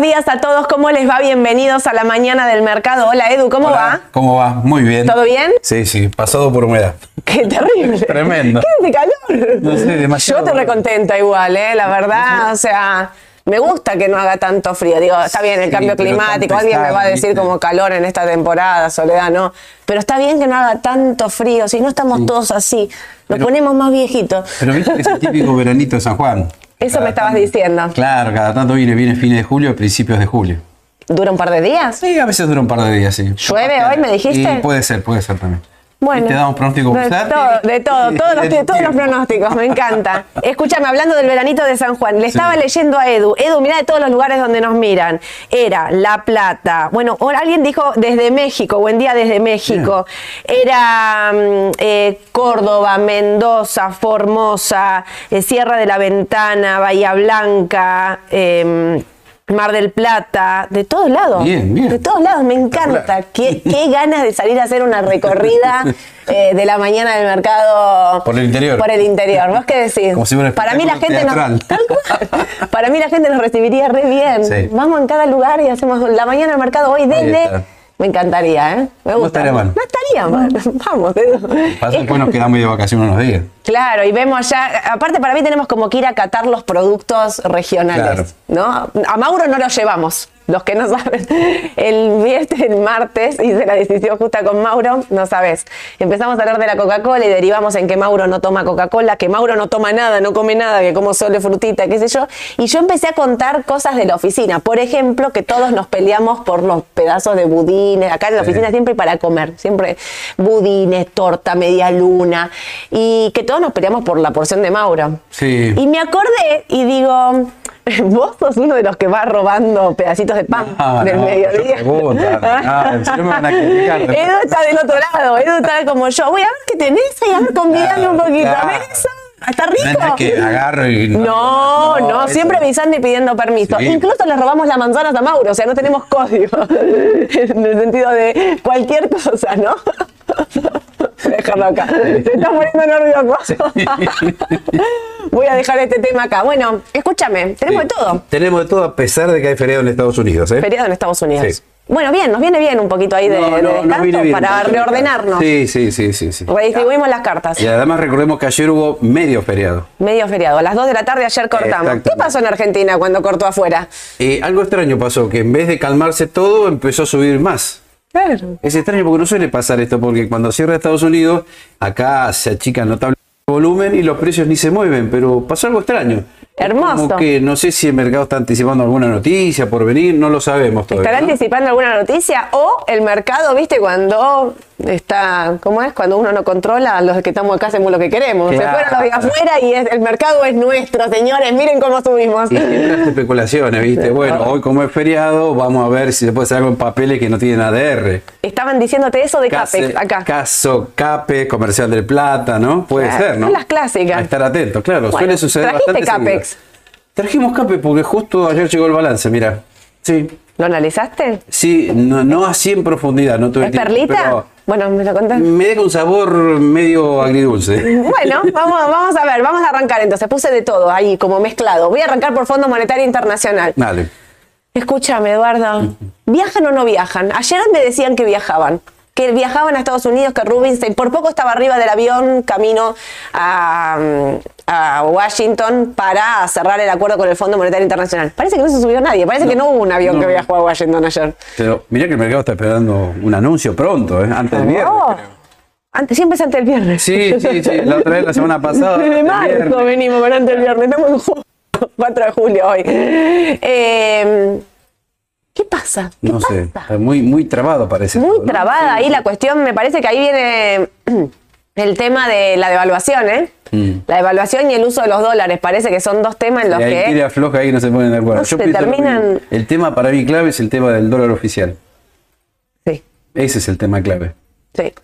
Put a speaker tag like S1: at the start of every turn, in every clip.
S1: Buenos días a todos, ¿cómo les va? Bienvenidos a la mañana del mercado. Hola Edu, ¿cómo
S2: Hola,
S1: va?
S2: ¿Cómo va? Muy bien.
S1: ¿Todo bien?
S2: Sí, sí, pasado por humedad.
S1: Qué terrible.
S2: Tremendo.
S1: ¿Qué de calor?
S2: No sé, demasiado.
S1: Yo te recontenta igual, ¿eh? La verdad, o sea, me gusta que no haga tanto frío. Digo, está bien el
S2: Sí,
S1: cambio climático, alguien me va a decir como calor en esta temporada, soledad, ¿no? Pero está bien que no haga tanto frío, si no estamos todos así, nos
S2: Pero-
S1: ponemos más viejitos.
S2: Pero viste que es el típico veranito de San Juan.
S1: Eso
S2: Cada
S1: me estabas
S2: tanto-
S1: diciendo.
S2: Claro, cada tanto viene, viene fines de julio, principios de julio.
S1: ¿Dura un par de días?
S2: Sí, a veces dura un par de días, sí.
S1: ¿Llueve hoy, me dijiste?
S2: Y puede ser, puede ser también.
S1: Bueno,
S2: ¿Te damos pronóstico
S1: de
S2: bursátil?
S1: todo, de todo, todos los,
S2: Del
S1: todos los pronósticos, me encanta. Escúchame, hablando del veranito de San Juan, le estaba leyendo a Edu. Edu, mira de todos los lugares donde nos miran. Era La Plata. Bueno, ahora alguien dijo desde México, buen día desde México. Era mm, eh, Córdoba, Mendoza, Formosa, eh, Sierra de la Ventana, Bahía Blanca. em, Mar del Plata, de todos lados.
S2: Bien, bien.
S1: De todos lados, me encanta. Qué, qué ganas de salir a hacer una recorrida eh, de la mañana del mercado.
S2: Por el interior.
S1: Por el interior. ¿Vos qué decís?
S2: Como si fuera
S1: Para mí la gente nos. Para mí la gente nos recibiría re bien.
S2: Sí.
S1: Vamos en cada lugar y hacemos la mañana del mercado hoy desde. Me encantaría, ¿eh? Me gusta.
S2: estaría mal.
S1: No estaría mal. Vamos, Edu.
S2: Pasa
S1: Es-
S2: que nos quedamos de vacaciones unos días.
S1: Claro, y vemos ya, aparte para mí tenemos como que ir a catar los productos regionales, ¿no? A Mauro no los llevamos, los que no saben. El viernes, el martes, hice la decisión justa con Mauro, no sabes. Empezamos a hablar de la Coca-Cola y derivamos en que Mauro no toma Coca-Cola, que Mauro no toma nada, no come nada, que como solo frutita, qué sé yo. Y yo empecé a contar cosas de la oficina. Por ejemplo, que todos nos peleamos por los pedazos de budines. Acá en la
S2: Sí.
S1: oficina siempre para comer, siempre budines, torta, media luna. Y que todos nos peleamos por la porción de Mauro.
S2: Sí.
S1: Y me acordé y digo, vos sos uno de los que va robando pedacitos de pan
S2: No,
S1: del
S2: no,
S1: mediodía.
S2: no, me van a criticar.
S1: Edu está del otro lado, Edu está como yo. Voy a ver qué tenés ahí, a ver, convidame un poquito. A ver
S2: Claro.
S1: eso. ¿Está
S2: No
S1: rico?
S2: es que agarro y.
S1: No, no, siempre avisando y pidiendo permiso.
S2: Sí.
S1: Incluso le robamos las manzanas a Mauro, o sea, no tenemos código. en el sentido de cualquier cosa, ¿no? Déjalo acá. Se está poniendo nervioso. Voy a dejar este tema acá. Bueno, escúchame, tenemos
S2: Sí.
S1: de todo.
S2: Tenemos de todo a pesar de que hay feriado en Estados Unidos, ¿eh?
S1: Feriado en Estados Unidos.
S2: Sí.
S1: Bueno, bien, nos viene bien un poquito ahí de,
S2: No,
S1: de
S2: no, no
S1: descanso
S2: bien,
S1: para reordenarnos.
S2: Sí, sí, sí, sí, sí.
S1: Redistribuimos las cartas.
S2: Y además recordemos que ayer hubo medio feriado.
S1: Medio feriado. A las 2 de la tarde ayer cortamos. ¿Qué pasó en Argentina cuando cortó afuera?
S2: Eh, algo extraño pasó, que en vez de calmarse todo, empezó a subir más.
S1: Claro.
S2: Es extraño porque no suele pasar esto, porque cuando cierra Estados Unidos, acá se achica notable el volumen y los precios ni se mueven, pero pasó algo extraño.
S1: Hermoso.
S2: Como que no sé si el mercado está anticipando alguna noticia por venir, no lo sabemos todavía.
S1: ¿Estará
S2: ¿no?
S1: anticipando alguna noticia? O el mercado, viste, cuando está, ¿cómo es? Cuando uno no controla, los que estamos acá hacemos lo que queremos. Se fueron los de afuera y es- el mercado es nuestro, señores. Miren cómo subimos.
S2: Y entran especulaciones, ¿viste? Bueno, hoy como es feriado, vamos a ver si se puede hacer algo en papeles que no tienen ADR.
S1: Estaban diciéndote eso de Capex acá.
S2: Caso CAPE, Comercial del Plata, ¿no? Puede
S1: Claro,
S2: ser, ¿no?
S1: son las clásicas.
S2: A estar atento, claro.
S1: Bueno,
S2: suele suceder
S1: ¿trajiste
S2: bastante
S1: Capex?
S2: seguido. Trajimos CAPE porque justo ayer llegó el balance, mira. Sí,
S1: ¿Lo analizaste?
S2: sí, no, no así en profundidad, no tuve
S1: ¿Es
S2: tiempo,
S1: perlita?
S2: pero
S1: Bueno, me lo contás.
S2: me deja un sabor medio agridulce.
S1: Bueno, vamos, vamos a ver, vamos a arrancar entonces. Puse de todo ahí, como mezclado. Voy a arrancar por Fondo Monetario Internacional.
S2: Dale.
S1: Escúchame, Eduardo. ¿Viajan o no viajan? Ayer me decían que viajaban. Que viajaban a Estados Unidos, que Rubinstein por poco estaba arriba del avión camino a, a Washington para cerrar el acuerdo con el Fondo Monetario Internacional. Parece que no se subió nadie, parece que no hubo un avión
S2: no.
S1: que viajó a Washington ayer.
S2: Pero mira que el mercado está esperando un anuncio pronto, ¿eh? antes del viernes.
S1: Oh,
S2: creo.
S1: antes, siempre es antes del viernes.
S2: Sí, sí, sí. La otra vez, la semana pasada.
S1: Desde marzo venimos, pero antes del viernes. Estamos en julio, 4 de julio hoy. Eh, ¿Qué pasa? ¿Qué
S2: No sé, está muy, muy trabado parece.
S1: Muy
S2: todo, ¿no?
S1: trabada ahí la cuestión. Me parece que ahí viene el tema de la devaluación, ¿eh?
S2: Mm.
S1: La devaluación y el uso de los dólares. Parece que son dos temas en los
S2: Y ahí
S1: que.
S2: tira floja ahí no se ponen de acuerdo.
S1: No
S2: Yo
S1: se terminan-.
S2: El tema para mí clave es el tema del dólar oficial.
S1: Sí,
S2: Ese es el tema clave.
S1: sí.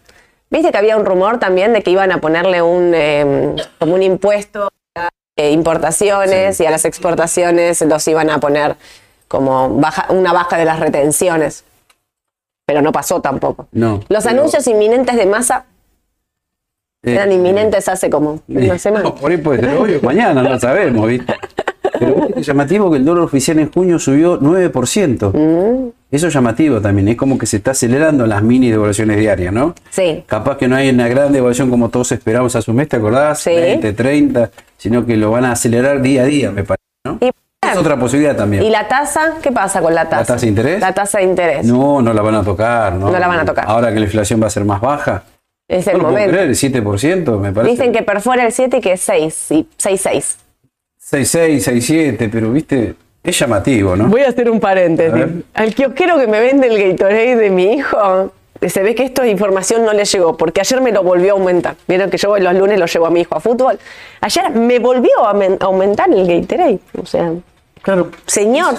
S1: Viste que había un rumor también de que iban a ponerle un eh, como un impuesto a eh, importaciones y a las exportaciones los iban a poner como baja, una baja de las retenciones. Pero no pasó tampoco.
S2: No.
S1: Los
S2: pero,
S1: anuncios inminentes de masa
S2: eh,
S1: eran inminentes hace como una semana.
S2: no, por ahí puede ser mañana, no sabemos, ¿viste? Pero es llamativo que el dólar oficial en junio subió 9%. Mm. Eso es llamativo también, es como que se está acelerando las mini devaluaciones diarias, ¿no?
S1: Sí.
S2: Capaz que no hay una gran devaluación como todos esperamos a su mes, ¿te acordás?
S1: Sí.
S2: 20, 30, sino que lo van a acelerar día a día, me parece, ¿no? Es otra posibilidad también.
S1: ¿Y la tasa? ¿Qué pasa con la tasa?
S2: ¿La tasa de interés?
S1: La tasa de interés.
S2: No, no la van a tocar, ¿no?
S1: No la van a tocar.
S2: Ahora que la inflación va a ser más baja.
S1: Es el
S2: no
S1: momento.
S2: Puedo creer, el 7%, me parece.
S1: Dicen que perfora el 7 y que es 6, 6,
S2: 6-6, 6-7, pero viste, es llamativo, ¿no?
S1: Voy a hacer un paréntesis. Al kiosquero que me vende el Gatorade de mi hijo, se ve que esto de información no le llegó, porque ayer me lo volvió a aumentar. Vieron que yo los lunes lo llevo a mi hijo a fútbol. Ayer me volvió a aumentar el Gatorade. O sea,
S2: claro,
S1: señor.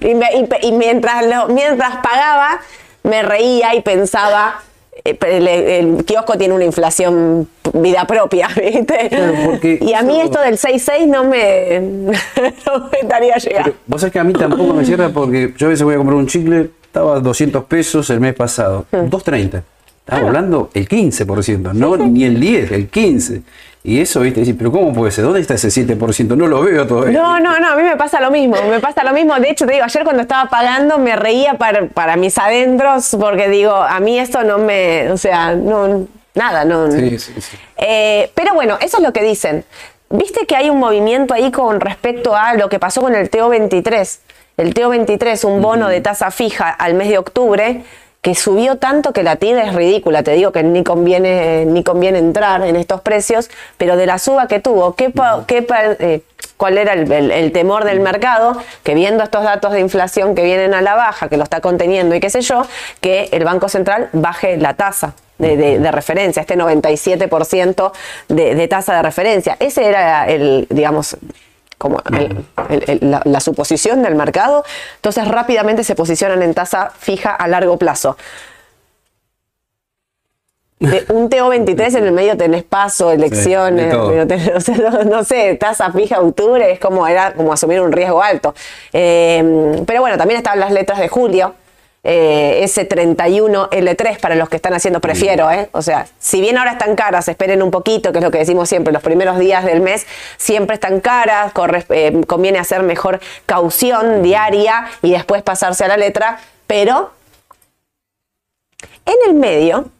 S1: Y, y, mientras, lo, mientras pagaba, me reía y pensaba eh, el, kiosco tiene una inflación vida propia, ¿viste? y a mí esto del 6.6 no me, no me estaría llegando.
S2: Vos sabés que a mí tampoco me cierra porque yo a veces voy a comprar un chicle, estaba a 200 pesos el mes pasado, 2.30. Hmm. Estamos hablando el 15%, no ni el 10, el 15%. Y eso, viste, decir, pero ¿cómo puede ser? ¿Dónde está ese 7%? No lo veo todavía.
S1: No, no, no, a mí me pasa lo mismo, me pasa lo mismo. De hecho, te digo, ayer cuando estaba pagando me reía para, para mis adentros porque digo, a mí esto no me, o sea, no, nada, no. Sí, sí, sí. Eh, pero bueno, eso es lo que dicen. Viste que hay un movimiento ahí con respecto a lo que pasó con el TO23. El TO23, un bono de tasa fija al mes de octubre, que subió tanto que la tira es ridícula. Te digo que ni conviene, ni conviene entrar en estos precios, pero de la suba que tuvo, ¿qué, qué eh, ¿cuál era el, temor del mercado? Que viendo estos datos de inflación que vienen a la baja, que lo está conteniendo y qué sé yo, que el Banco Central baje la tasa. De, referencia, este 97% de, de tasa de referencia. Ese era el, digamos, como la, suposición del mercado, entonces rápidamente se posicionan en tasa fija a largo plazo. De un TO23 en el medio tenés paso, elecciones, no, sé, tasa fija octubre, es como era como asumir un riesgo alto. Eh, pero bueno, también estaban las letras de julio, eh, S31L3 para los que están haciendo prefiero, ¿eh? O sea, si bien ahora están caras, esperen un poquito, que es lo que decimos siempre, los primeros días del mes siempre están caras, eh, conviene hacer mejor caución diaria y después pasarse a la letra, pero en el medio,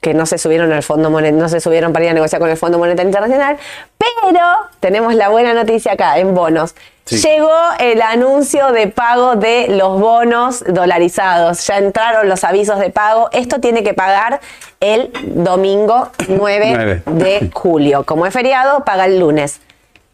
S1: que no se subieron al Fondo no se subieron para ir a negociar con el Fondo Monetario Internacional, pero tenemos la buena noticia acá en bonos. Llegó el anuncio de pago de los bonos dolarizados. Ya entraron los avisos de pago. Esto tiene que pagar el domingo 9, de julio. Como es feriado, paga el lunes.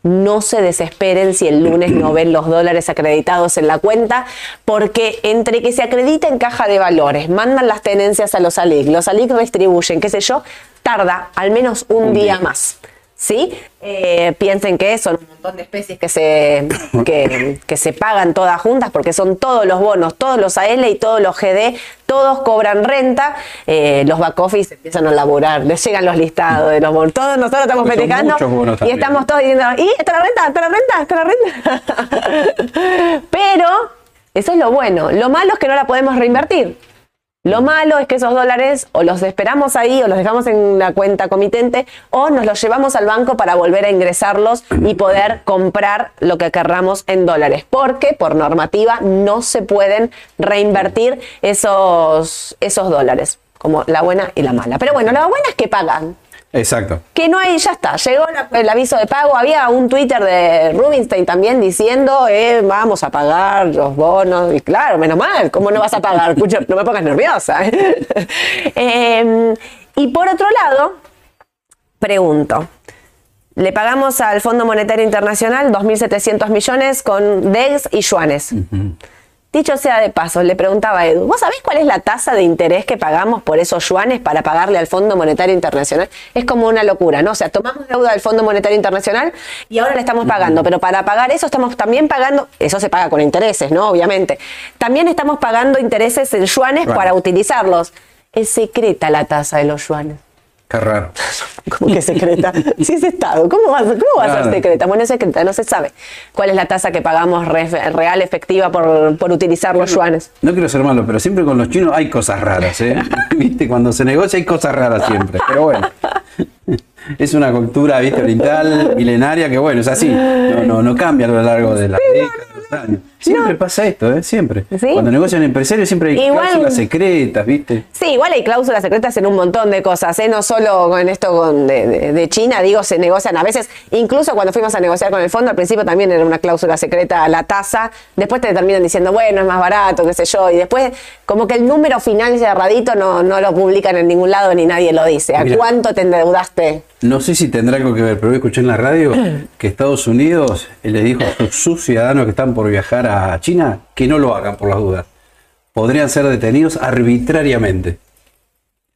S1: No se desesperen si el lunes no ven los dólares acreditados en la cuenta, porque entre que se acredita en caja de valores, mandan las tenencias a los ALIC, los ALIC distribuyen, qué sé yo, tarda al menos un, día más. ¿Sí? Eh, piensen que son un montón de especies que se, que, se pagan todas juntas porque son todos los bonos, todos los AL y todos los GD, todos cobran renta, eh, los back office empiezan a laburar, les llegan los listados de los bonos, todos nosotros estamos festejando y estamos todos diciendo, ¿y está la renta? ¿Está la renta? ¿Está la renta? Pero eso es lo bueno, lo malo es que no la podemos reinvertir. Lo malo es que esos dólares o los esperamos ahí o los dejamos en la cuenta comitente o nos los llevamos al banco para volver a ingresarlos y poder comprar lo que querramos en dólares. Porque por normativa no se pueden reinvertir esos, esos dólares, como la buena y la mala. Pero bueno, la buena es que pagan.
S2: Exacto.
S1: Que no hay, ya está, llegó el aviso de pago. Había un Twitter de Rubinstein también diciendo, eh, vamos a pagar los bonos. Y claro, menos mal, ¿cómo no vas a pagar? Escucha, no me pongas nerviosa. Em, y por otro lado, pregunto. Le pagamos al Fondo Monetario Internacional 2.700 millones con DEX y yuanes. Dicho sea de paso, le preguntaba a Edu, ¿vos sabés cuál es la tasa de interés que pagamos por esos yuanes para pagarle al Fondo Monetario Internacional? Es como una locura, ¿no? O sea, tomamos deuda del Fondo Monetario Internacional y ahora le estamos pagando, pero para pagar eso estamos también pagando, eso se paga con intereses, ¿no? Obviamente. También estamos pagando intereses en yuanes para utilizarlos. Es secreta la tasa de los yuanes.
S2: Qué raro.
S1: ¿Cómo que secreta? si es Estado, ¿cómo va, a ser secreta? Bueno, es secreta, no se sabe cuál es la tasa que pagamos real, efectiva por, utilizar los yuanes.
S2: No quiero ser malo, pero siempre con los chinos hay cosas raras, ¿eh? ¿Viste? Cuando se negocia hay cosas raras siempre, pero bueno. es una cultura, viste, oriental, milenaria, que bueno, es así. No, no, no cambia a lo largo de las décadas, Siempre pasa esto, ¿eh? Siempre. Cuando negocian empresarios siempre hay cláusulas secretas, ¿viste?
S1: Sí, igual hay cláusulas secretas en un montón de cosas, ¿eh? No solo con esto con de, China, digo, se negocian a veces, incluso cuando fuimos a negociar con el fondo, al principio también era una cláusula secreta la tasa, después te terminan diciendo, bueno, es más barato, qué sé yo, y después como que el número final cerradito no, no lo publican en ningún lado ni nadie lo dice. ¿A cuánto te endeudaste?
S2: No sé si tendrá algo que ver, pero hoy escuché en la radio que Estados Unidos le dijo a sus ciudadanos que están por viajar a China que no lo hagan por las dudas. Podrían ser detenidos arbitrariamente.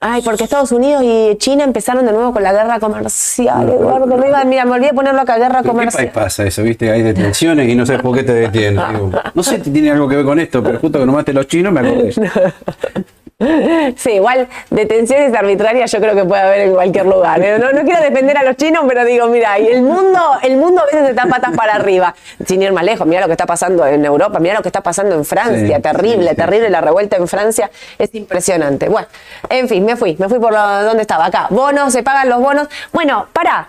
S1: Ay, porque Estados Unidos y China empezaron de nuevo con la guerra comercial, Eduardo. Mira, me olvidé ponerlo acá, guerra comercial.
S2: ¿Qué pasa eso? ¿Viste? Hay detenciones y no sé por qué te detienen. no sé si tiene algo que ver con esto, pero justo que no mate los chinos me acordé.
S1: Sí, igual detenciones arbitrarias yo creo que puede haber en cualquier lugar. ¿eh? No, quiero defender a los chinos, pero digo, mira, y el mundo, el mundo a veces está patas para arriba. Sin ir más lejos, mira lo que está pasando en Europa, mira lo que está pasando en Francia, terrible, terrible la revuelta en Francia, es impresionante. Bueno, en fin, me fui, me fui por donde estaba, acá. Bonos, se pagan los bonos. Bueno, para,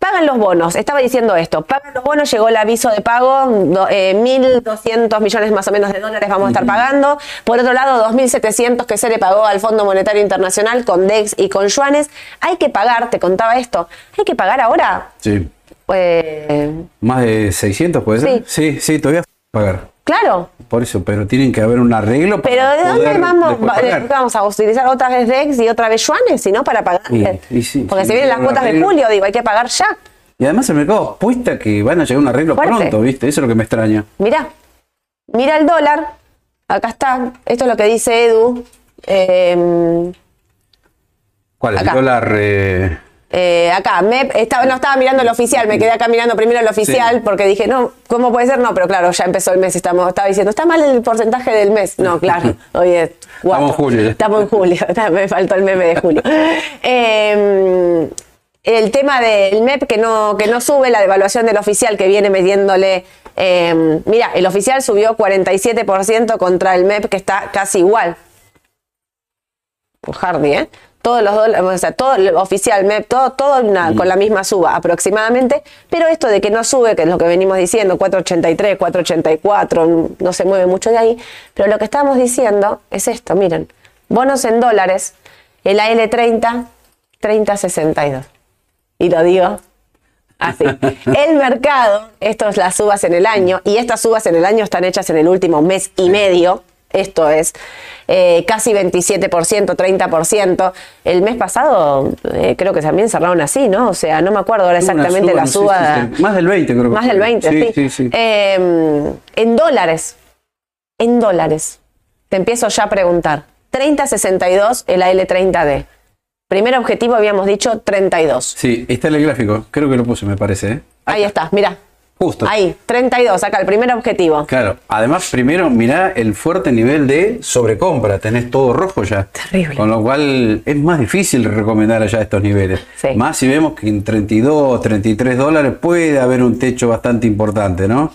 S1: Pagan los bonos, estaba diciendo esto, pagan los bonos, llegó el aviso de pago, 1.200 eh, millones más o menos de dólares vamos a estar pagando. Por otro lado, 2.700 que se le pagó al Fondo Monetario Internacional con DEX y con yuanes. Hay que pagar, te contaba esto, hay que pagar ahora.
S2: Sí. Eh, más de 600 puede ser. Sí, sí, sí todavía pagar.
S1: Claro.
S2: Por eso, pero tienen que haber un arreglo.
S1: Pero ¿de dónde vamos? Vamos a utilizar otra vez DEX y otra vez yuanes, si no, para pagar. Porque si vienen las cuotas de julio, digo, hay que pagar ya.
S2: Y además el mercado apuesta que van a llegar un arreglo pronto, ¿viste? Eso es lo que me extraña.
S1: Mira, mira el dólar. Acá está. Esto es lo que dice Edu.
S2: Em, ¿Cuál? El dólar. Eh,
S1: eh, acá, me, estaba, no estaba mirando el oficial, me quedé acá mirando primero el oficial porque dije, no, ¿cómo puede ser? No, pero claro, ya empezó el mes, estamos, estaba diciendo, está mal el porcentaje del mes. No, claro, hoy es
S2: Estamos en julio.
S1: Estamos en julio, me faltó el meme de julio. Em, el tema del MEP que no, que no sube, la devaluación del oficial que viene metiéndole. Em, mira, el oficial subió 47% contra el MEP que está casi igual. Hardy, ¿eh? Todos los dólares, o sea, todo el oficial MEP, todo, todo con la misma suba aproximadamente, pero esto de que no sube, que es lo que venimos diciendo, 483, 484, no se mueve mucho de ahí, pero lo que estamos diciendo es esto, miren, bonos en dólares, el AL30, 3062. Y lo digo así. El mercado, estas las subas en el año, y estas subas en el año están hechas en el último mes y medio, esto es eh, casi 27%, 30%. El mes pasado eh, creo que también cerraron así, ¿no? O sea, no me acuerdo ahora exactamente la suba.
S2: más del 20 creo que
S1: Más del 20, sí. sí, em, en dólares, en dólares. Te empiezo ya a preguntar. 3062 el AL30D. Primer objetivo habíamos dicho 32.
S2: Sí, está en el gráfico. Creo que lo puse, me parece. ¿eh?
S1: Ahí está, mira.
S2: Justo.
S1: Ahí, 32, acá, el primer objetivo.
S2: Claro, además, primero, mirá el fuerte nivel de sobrecompra, tenés todo rojo ya.
S1: Terrible.
S2: Con lo cual es más difícil recomendar allá estos niveles. Más si vemos que en 32, 33 dólares puede haber un techo bastante importante, ¿no?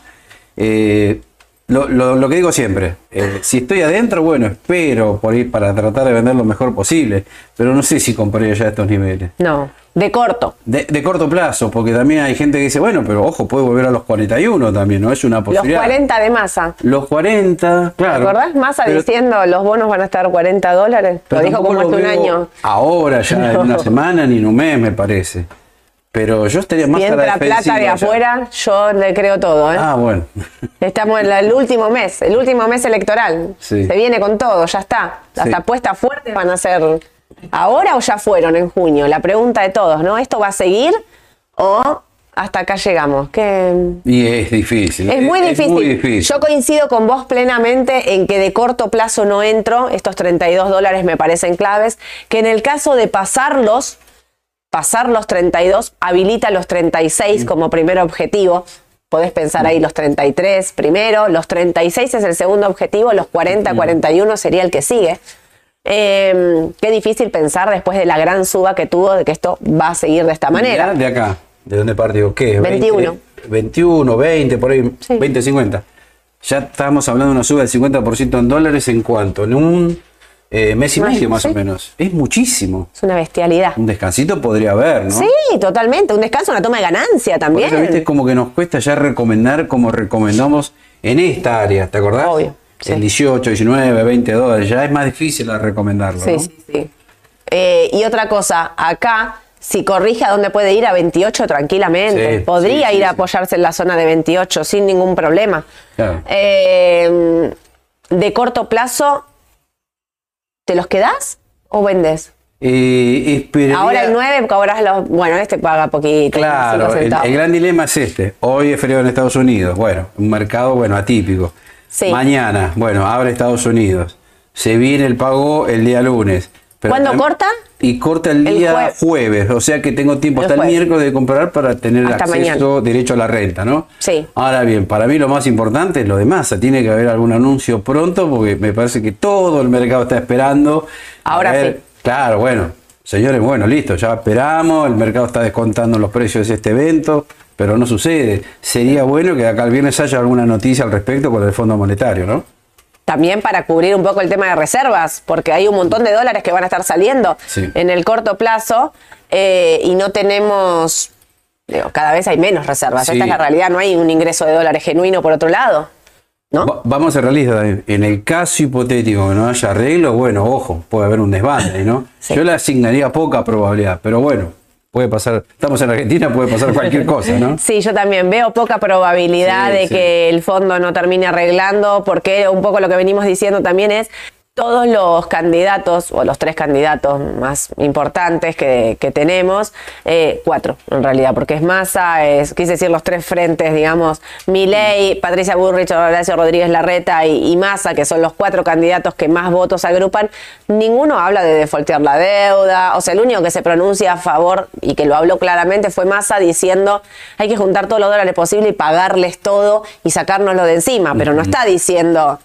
S2: Eh, lo, que digo siempre, eh, si estoy adentro, bueno, espero por ir para tratar de vender lo mejor posible, pero no sé si compraría ya estos niveles.
S1: No, de corto.
S2: De, corto plazo, porque también hay gente que dice, bueno, pero ojo, puede volver a los 41 también, ¿no? Es una posibilidad.
S1: Los 40 de masa.
S2: Los 40, claro.
S1: ¿Te acordás? Masa diciendo los bonos van a estar 40 dólares. Lo dijo como hace un año.
S2: Ahora, ya en una semana ni en un mes, me parece. Pero yo estaría más
S1: si entra plata de afuera, yo le creo todo. ¿eh?
S2: Ah, bueno.
S1: Estamos en el último mes, el último mes electoral. Se viene con todo, ya está. Las apuestas fuertes van a ser ahora o ya fueron en junio. La pregunta de todos, ¿no? ¿Esto va a seguir o hasta acá llegamos?
S2: Y es difícil.
S1: Es muy, difícil. muy difícil. Yo coincido con vos plenamente en que de corto plazo no entro. Estos 32 dólares me parecen claves. Que en el caso de pasarlos pasar los 32 habilita los 36 como primer objetivo. Podés pensar ahí los 33 primero, los 36 es el segundo objetivo, los 40, 41 sería el que sigue. Em, qué difícil pensar después de la gran suba que tuvo de que esto va a seguir de esta manera.
S2: De acá, ¿de dónde partió? ¿Qué?
S1: 21.
S2: 21, 20, por ahí, 20, 50. Ya estábamos hablando de una suba del 50% en dólares en cuanto, en un eh, mes y medio más o menos. Es muchísimo.
S1: Es una bestialidad.
S2: Un descansito podría haber, ¿no?
S1: Sí, totalmente. Un descanso, una toma de ganancia también.
S2: Por ¿viste? como que nos cuesta ya recomendar como recomendamos en esta área, ¿te acordás?
S1: Obvio.
S2: El 18, 19, 20 dólares, ya es más difícil recomendarlo.
S1: Sí, sí, sí. Eh, y otra cosa, acá si corrige a dónde puede ir a 28 tranquilamente. Podría ir a apoyarse en la zona de 28 sin ningún problema. Eh, de corto plazo, ¿te los quedas o vendes?
S2: Eh,
S1: Ahora el 9 cobras los. Bueno, este paga poquito.
S2: Claro, el, gran dilema es este. Hoy es feriado en Estados Unidos. Bueno, un mercado bueno atípico. Mañana, bueno, abre Estados Unidos. Se viene el pago el día lunes.
S1: ¿Cuándo corta?
S2: Y corta el día jueves, o sea que tengo tiempo hasta el miércoles de comprar para tener acceso, derecho a la renta, ¿no?
S1: Sí.
S2: Ahora bien, para mí lo más importante es lo de masa. Tiene que haber algún anuncio pronto porque me parece que todo el mercado está esperando.
S1: Ahora sí.
S2: Claro, bueno, señores, bueno, listo, ya esperamos, el mercado está descontando los precios de este evento, pero no sucede. Sería bueno que acá el viernes haya alguna noticia al respecto con el Fondo Monetario, ¿no?
S1: También para cubrir un poco el tema de reservas, porque hay un montón de dólares que van a estar saliendo en el corto plazo eh, y no tenemos, digo, cada vez hay menos reservas. Esta es la realidad, no hay un ingreso de dólares genuino por otro lado. ¿no?
S2: vamos a ser realistas, en el caso hipotético que no haya arreglo, bueno, ojo, puede haber un desbande, ¿no? Yo le asignaría poca probabilidad, pero bueno, puede pasar, estamos en Argentina, puede pasar cualquier cosa, ¿no?
S1: Sí, yo también veo poca probabilidad de que el fondo no termine arreglando, porque un poco lo que venimos diciendo también es todos los candidatos, o los tres candidatos más importantes que, tenemos, eh, cuatro en realidad, porque es Massa, es, quise decir los tres frentes, digamos, Milei, Patricia Burrich, Horacio Rodríguez Larreta y, y, Massa, que son los cuatro candidatos que más votos agrupan, ninguno habla de defoltear la deuda, o sea, el único que se pronuncia a favor y que lo habló claramente fue Massa diciendo hay que juntar todos los dólares posibles y pagarles todo y sacárnoslo de encima, pero no está diciendo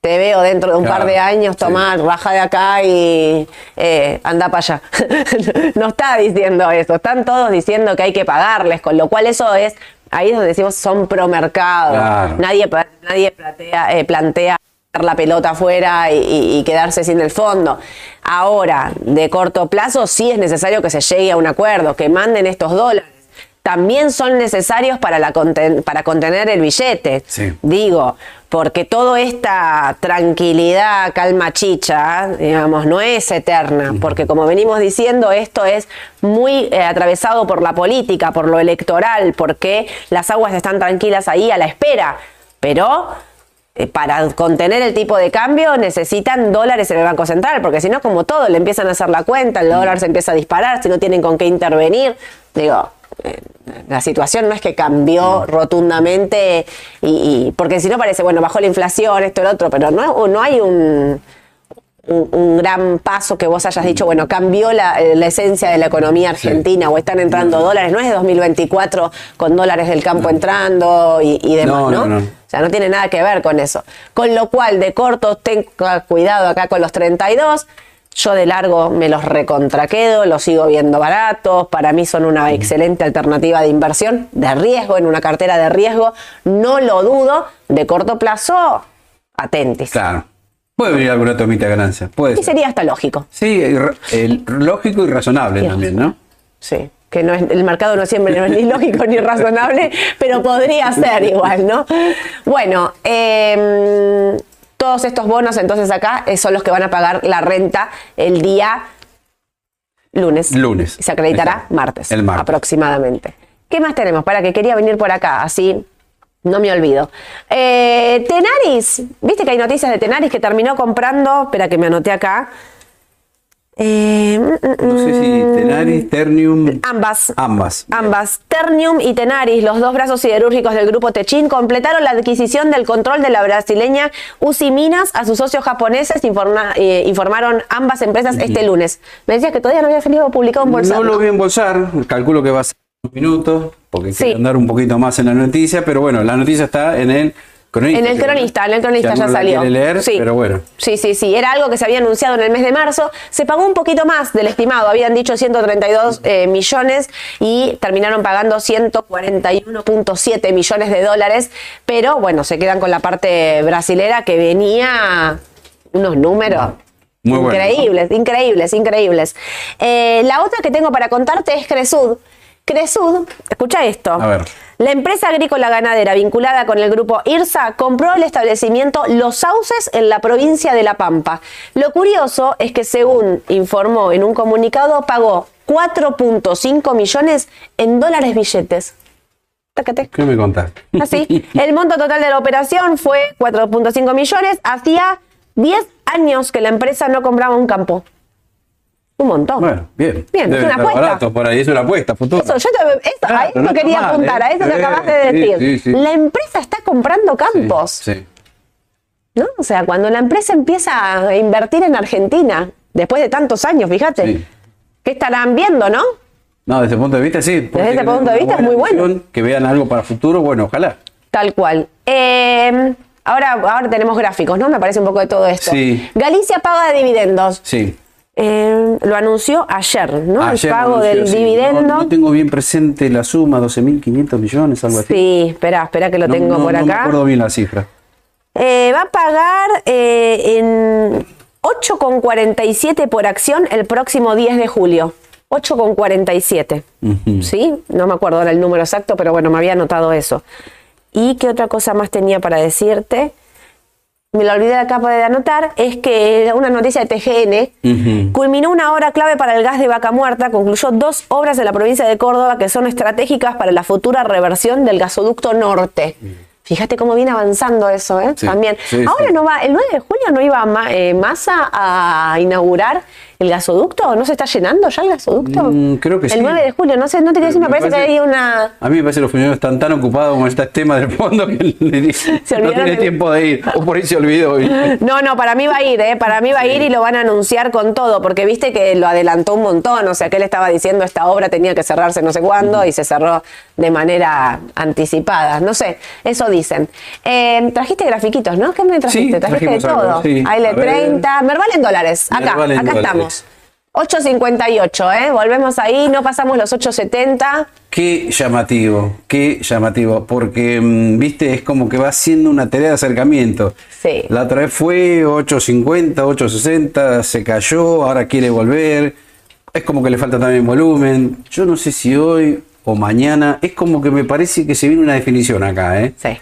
S1: te veo dentro de un par de años, tomar, baja de acá y eh, anda para allá. no está diciendo eso, están todos diciendo que hay que pagarles, con lo cual eso es, ahí es donde decimos son promercados. Nadie, nadie plantea, eh, plantea la pelota afuera y, quedarse sin el fondo. Ahora, de corto plazo, sí es necesario que se llegue a un acuerdo, que manden estos dólares también son necesarios para, la para contener el billete. Digo, porque toda esta tranquilidad, calma chicha, digamos, no es eterna, porque como venimos diciendo, esto es muy eh, atravesado por la política, por lo electoral, porque las aguas están tranquilas ahí a la espera, pero eh, para contener el tipo de cambio necesitan dólares en el Banco Central, porque si no, como todo, le empiezan a hacer la cuenta, el dólar se empieza a disparar, si no tienen con qué intervenir, digo, la situación no es que cambió rotundamente y, porque si no parece bueno bajó la inflación esto el otro pero no, no hay un, un, gran paso que vos hayas dicho bueno cambió la, esencia de la economía argentina o están entrando dólares. No es 2024 con dólares del campo entrando y, demás no, o sea no tiene nada que ver con eso. Con lo cual de corto tenga cuidado acá con los 32 yo de largo me los recontraquedo, los sigo viendo baratos, para mí son una excelente alternativa de inversión, de riesgo, en una cartera de riesgo, no lo dudo, de corto plazo, atentis.
S2: Claro. Puede venir alguna tomita de ganancia, puede.
S1: Y sería hasta lógico.
S2: Sí, lógico y razonable también, ¿no?
S1: Sí que no es, el mercado no siempre es ni lógico ni razonable, pero podría ser igual, ¿no? Bueno, eh, todos estos bonos entonces acá eh, son los que van a pagar la renta el día lunes.
S2: Lunes.
S1: Y se acreditará martes,
S2: el martes.
S1: aproximadamente. ¿Qué más tenemos? Para que quería venir por acá, así no me olvido. Eh, Tenaris, viste que hay noticias de Tenaris que terminó comprando, espera que me anoté acá,
S2: eh, no sé si mm, Tenaris, Ternium.
S1: Ambas.
S2: Ambas.
S1: Ambas. Ternium y Tenaris, los dos brazos siderúrgicos del grupo Techin, completaron la adquisición del control de la brasileña UCI Minas a sus socios japoneses, eh, informaron ambas empresas este lunes. Me decías que todavía no había salido publicado en bolsar.
S2: No, lo vi en bolsar, calculo que va a ser unos minutos, porque sí. andar un poquito más en la noticia, pero bueno, la noticia está en el
S1: en el cronista, en el cronista ya, salió.
S2: Leer, sí. pero bueno.
S1: Sí, sí, sí. Era algo que se había anunciado en el mes de marzo. Se pagó un poquito más del estimado. Habían dicho 132 eh, millones y terminaron pagando 141.7 millones de dólares. Pero bueno, se quedan con la parte brasilera que venía unos números increíbles, increíbles, increíbles. Eh, la otra que tengo para contarte es Cresud. Cresud, escucha esto.
S2: A ver.
S1: La empresa agrícola ganadera vinculada con el grupo IRSA compró el establecimiento Los Sauces en la provincia de La Pampa. Lo curioso es que según informó en un comunicado, pagó 4.5 millones en dólares billetes.
S2: ¿Qué me contás?
S1: Así. El monto total de la operación fue 4.5 millones. Hacía 10 años que la empresa no compraba un campo. Un montón.
S2: Bueno, bien.
S1: Bien, es una apuesta.
S2: Barato por ahí, es una apuesta futura.
S1: Eso, yo te, a eso quería apuntar, a eso que ¿eh? acabas de decir. la empresa está comprando campos.
S2: Sí,
S1: ¿No? O sea, cuando la empresa empieza a invertir en Argentina, después de tantos años, fíjate, ¿qué estarán viendo, no?
S2: No, desde ese punto de vista sí.
S1: Desde ese punto de vista es muy bueno.
S2: Que vean algo para futuro, bueno, ojalá.
S1: Tal cual. Eh, ahora, ahora tenemos gráficos, ¿no? Me parece un poco de todo esto.
S2: Sí.
S1: Galicia paga dividendos.
S2: Sí.
S1: Eh, lo anunció ayer, ¿no? el pago del dividendo.
S2: No, tengo bien presente la suma, 12.500 millones, algo así.
S1: Sí, espera, espera que lo tengo por acá. No
S2: me acuerdo bien la cifra.
S1: Eh, va a pagar en 8,47 por acción el próximo 10 de julio. 8,47. ¿Sí? No me acuerdo ahora el número exacto, pero bueno, me había anotado eso. ¿Y qué otra cosa más tenía para decirte? Me lo olvidé acá de anotar, es que una noticia de TGN culminó una hora clave para el gas de vaca muerta, concluyó dos obras de la provincia de Córdoba que son estratégicas para la futura reversión del gasoducto norte. Fíjate cómo viene avanzando eso, ¿eh? También. Ahora no va, el 9 de julio no iba eh, Massa a inaugurar ¿El gasoducto? ¿No se está llenando ya el gasoducto?
S2: Mm, creo que
S1: el
S2: sí.
S1: El 9 de julio, no sé, no te quiero decir, me, parece, que hay una.
S2: A mí me parece que los funcionarios están tan ocupados con este tema del fondo que le dicen, no tiene tiempo de ir. O por ahí se olvidó.
S1: No, no, para mí va a ir, ¿eh? Para mí va a ir y lo van a anunciar con todo, porque viste que lo adelantó un montón. O sea, que él estaba diciendo esta obra tenía que cerrarse no sé cuándo y se cerró de manera anticipada. No sé, eso dicen. Eh, trajiste grafiquitos, ¿no? ¿Qué me trajiste? trajiste de todo. Sí. le 30. Merval en dólares. Acá, acá estamos. 8.58, ¿eh? Volvemos ahí, no pasamos los 8.70.
S2: Qué llamativo, qué llamativo, porque, mm, viste, es como que va haciendo una tarea de acercamiento.
S1: Sí.
S2: La otra vez fue 8.50, 8.60, se cayó, ahora quiere volver. Es como que le falta también volumen. Yo no sé si hoy o mañana, es como que me parece que se viene una definición acá, ¿eh?
S1: Sí.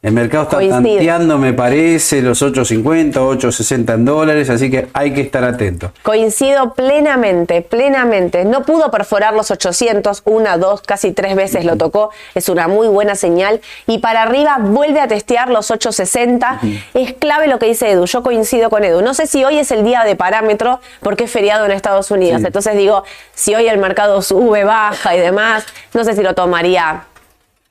S2: El mercado está tanteando, me parece, los 8.50, 8.60 en dólares, así que hay que estar atento.
S1: Coincido plenamente, plenamente. No pudo perforar los 800, una, dos, casi tres veces lo tocó. Es una muy buena señal. Y para arriba vuelve a testear los 860. Es clave lo que dice Edu. Yo coincido con Edu. No sé si hoy es el día de parámetro porque es feriado en Estados Unidos. Entonces digo, si hoy el mercado sube, baja y demás, no sé si lo tomaría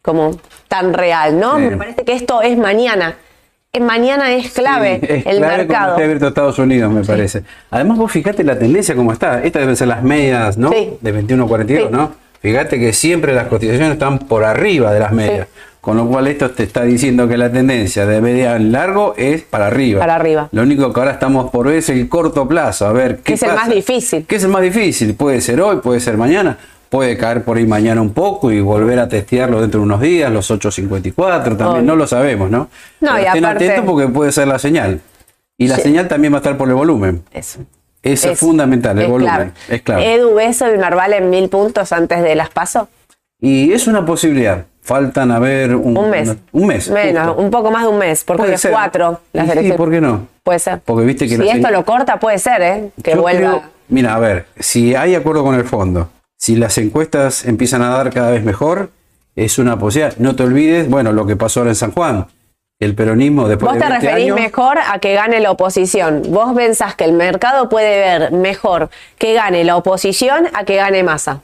S1: como tan real, ¿no? Me parece que esto es mañana. Mañana es clave el mercado.
S2: Como abierto Estados Unidos, me parece. Además, vos fíjate la tendencia como está. Estas deben ser las medias, ¿no? De 21 a 42, ¿no? Fíjate que siempre las cotizaciones están por arriba de las medias. Con lo cual esto te está diciendo que la tendencia de media en largo es para arriba.
S1: Para arriba.
S2: Lo único que ahora estamos por ver es el corto plazo. A ver qué,
S1: es el más difícil.
S2: ¿Qué es el más difícil? Puede ser hoy, puede ser mañana puede caer por ahí mañana un poco y volver a testearlo dentro de unos días, los 8.54 también, no lo sabemos, ¿no?
S1: No, y
S2: estén atentos porque puede ser la señal. Y la señal también va a estar por el volumen.
S1: Eso.
S2: Eso es, fundamental, el volumen. Es claro.
S1: ¿Edu ves el Narval en mil puntos antes de las pasos?
S2: Y es una posibilidad. Faltan a ver un,
S1: un mes.
S2: un mes.
S1: Menos, un poco más de un mes, porque es cuatro las
S2: Sí, ¿por qué no?
S1: Puede ser.
S2: Porque viste que
S1: si esto lo corta, puede ser, ¿eh? Que vuelva.
S2: mira, a ver, si hay acuerdo con el fondo, si las encuestas empiezan a dar cada vez mejor, es una posibilidad. No te olvides, bueno, lo que pasó ahora en San Juan. El peronismo después
S1: Vos te referís mejor a que gane la oposición. Vos pensás que el mercado puede ver mejor que gane la oposición a que gane masa.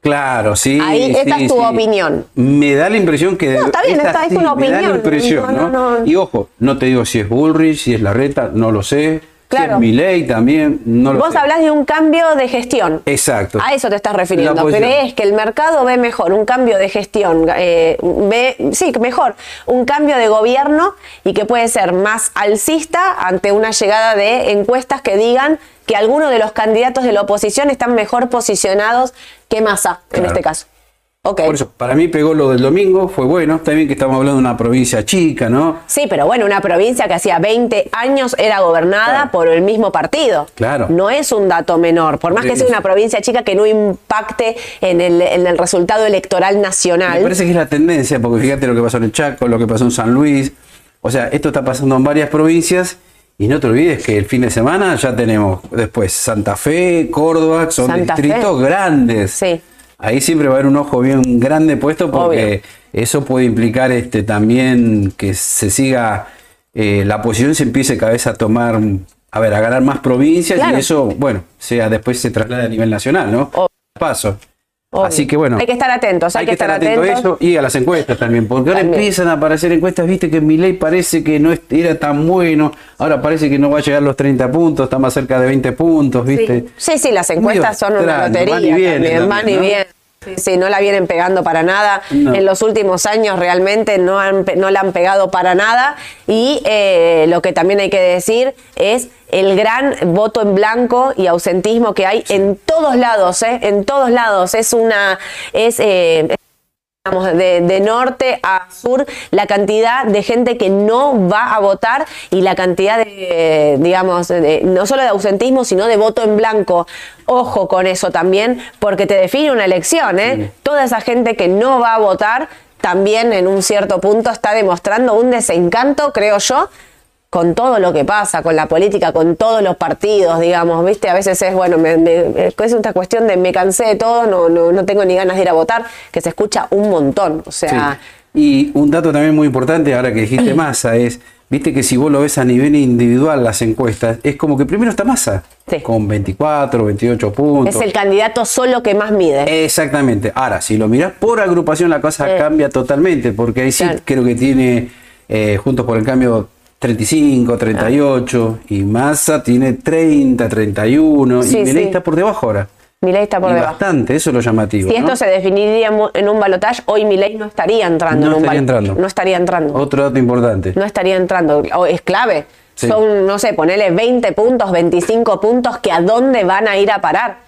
S2: Claro, sí.
S1: Ahí, esta es tu opinión.
S2: Me da la impresión que.
S1: No, está bien, esta es una opinión. Me da la
S2: impresión, ¿no? Y ojo, no te digo si es Bullrich, si es Larreta, no lo sé.
S1: Claro.
S2: mi ley también, no
S1: Vos hablás de un cambio de gestión.
S2: Exacto.
S1: A eso te estás refiriendo. ¿Crees que el mercado ve mejor un cambio de gestión? Eh, ve, sí, mejor, un cambio de gobierno y que puede ser más alcista ante una llegada de encuestas que digan que algunos de los candidatos de la oposición están mejor posicionados que Massa, en este caso.
S2: Por eso, para mí pegó lo del domingo, fue bueno. También que estamos hablando de una provincia chica, ¿no?
S1: Sí, pero bueno, una provincia que hacía 20 años era gobernada por el mismo partido.
S2: Claro.
S1: No es un dato menor. Por más que sea una provincia chica que no impacte en el, en el resultado electoral nacional.
S2: Me parece que es la tendencia, porque fíjate lo que pasó en el Chaco, lo que pasó en San Luis. O sea, esto está pasando en varias provincias. Y no te olvides que el fin de semana ya tenemos después Santa Fe, Córdoba, son distritos grandes.
S1: Sí
S2: ahí siempre va a haber un ojo bien grande puesto porque eso puede implicar este también que se siga, eh, la posición se empiece cada vez a tomar, a ver, a ganar más provincias y eso, bueno, sea después se traslada a nivel nacional, ¿no? Paso. Así que bueno.
S1: Hay que estar atentos, hay, que, estar, atentos. a eso
S2: y a las encuestas también, porque ahora empiezan a aparecer encuestas, viste que mi ley parece que no era tan bueno, ahora parece que no va a llegar a los 30 puntos, está más cerca de 20 puntos, viste.
S1: Sí, sí, las encuestas son una lotería, van y van y bien. Sí, no la vienen pegando para nada. En los últimos años realmente no, no la han pegado para nada. Y eh, lo que también hay que decir es el gran voto en blanco y ausentismo que hay en todos lados, ¿eh? En todos lados. Es una. Es, eh, de, norte a sur, la cantidad de gente que no va a votar y la cantidad de, digamos, no solo de ausentismo, sino de voto en blanco. Ojo con eso también, porque te define una elección, ¿eh? Toda esa gente que no va a votar también en un cierto punto está demostrando un desencanto, creo yo, con todo lo que pasa, con la política, con todos los partidos, digamos, ¿viste? A veces es, bueno, me, es una cuestión de me cansé de todo, no, no, no, tengo ni ganas de ir a votar, que se escucha un montón, o sea...
S2: Y un dato también muy importante, ahora que dijiste masa, es, viste que si vos lo ves a nivel individual las encuestas, es como que primero está masa, con 24, 28 puntos.
S1: Es el candidato solo que más mide.
S2: Exactamente. Ahora, si lo mirás por agrupación, la cosa cambia totalmente, porque ahí sí creo que tiene, eh, Juntos por el Cambio, 35, 38 y Massa tiene 30, 31 y Milei está por debajo ahora.
S1: Milei está por debajo.
S2: Bastante, eso es lo llamativo.
S1: Si esto se definiría en un balotaje, hoy Milei no estaría entrando no en un estaría entrando. No estaría entrando.
S2: Otro dato importante.
S1: No estaría entrando. Es clave. Son, no sé, ponerle 20 puntos, 25 puntos, que a dónde van a ir a parar.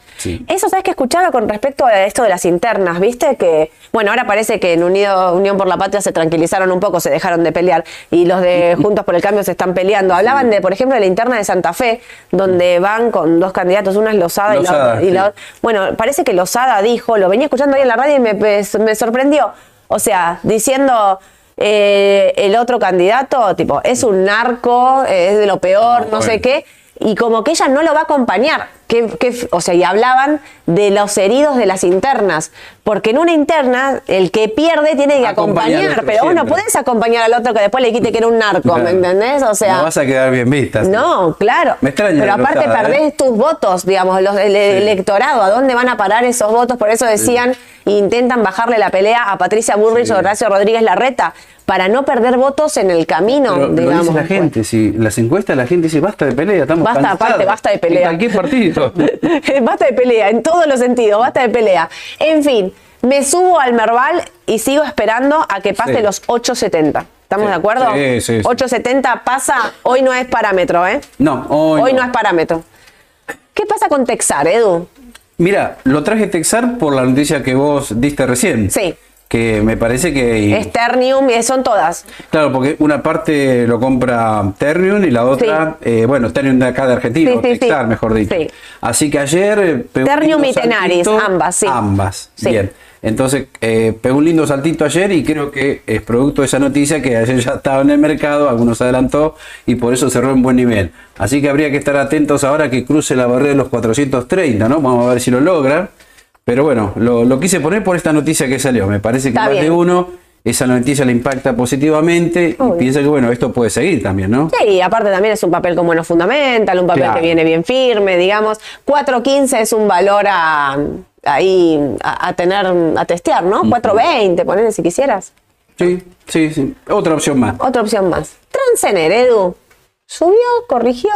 S1: Eso, ¿sabes que escuchaba con respecto a esto de las internas? ¿Viste? Que, bueno, ahora parece que en Unido, Unión por la Patria se tranquilizaron un poco, se dejaron de pelear y los de Juntos por el Cambio se están peleando. Hablaban de, por ejemplo, de la interna de Santa Fe, donde van con dos candidatos, una es Lozada, y, la, otra. Bueno, parece que Lozada dijo, lo venía escuchando ahí en la radio y me, sorprendió. O sea, diciendo. Eh, el otro candidato, tipo, es un narco, es de lo peor, no sé qué y como que ella no lo va a acompañar. Que, o sea, y hablaban de los heridos de las internas, porque en una interna el que pierde tiene que acompañar, pero vos no podés acompañar al otro que después le quite que era un narco, ¿me entendés? O sea,
S2: no vas a quedar bien vista.
S1: No, claro.
S2: Me extraña
S1: pero aparte perdés ¿eh? tus votos, digamos, los, el electorado, ¿a dónde van a parar esos votos? Por eso decían, intentan bajarle la pelea a Patricia Burrich o Horacio Rodríguez Larreta para no perder votos en el camino, digamos.
S2: Lo dice la gente, si las encuestas la gente dice basta de pelea, estamos
S1: Basta, aparte, basta de pelea.
S2: En cualquier partido.
S1: basta de pelea, en todos los sentidos, basta de pelea. En fin, me subo al Merval y sigo esperando a que pase los 870. ¿Estamos de acuerdo?
S2: Sí, sí,
S1: 870 pasa, hoy no es parámetro, ¿eh?
S2: No, hoy,
S1: hoy no. es parámetro. ¿Qué pasa con Texar, Edu?
S2: Mira, lo traje Texar por la noticia que vos diste recién.
S1: Sí
S2: que me parece que...
S1: Es Ternium y son todas.
S2: Claro, porque una parte lo compra Ternium y la otra, eh, bueno, Ternium de acá de Argentina, o Texar, mejor dicho. Así que ayer...
S1: Eh, Ternium y Tenaris, ambas, sí.
S2: Ambas, bien. Entonces, eh, pegó un lindo saltito ayer y creo que es producto de esa noticia que ayer ya estaba en el mercado, algunos adelantó y por eso cerró en buen nivel. Así que habría que estar atentos ahora que cruce la barrera de los 430, ¿no? Vamos a ver si lo logra. Pero bueno, lo, quise poner por esta noticia que salió. Me parece que más de uno esa noticia le impacta positivamente y piensa que bueno, esto puede seguir también, ¿no?
S1: Sí, y aparte también es un papel como bueno fundamental, un papel que viene bien firme, digamos. 4.15 es un valor a, ahí a, tener, a testear, ¿no? 4.20, ponele si quisieras.
S2: Sí, sí, sí. Otra opción más.
S1: Otra opción más. Transener, Edu. Subió, corrigió.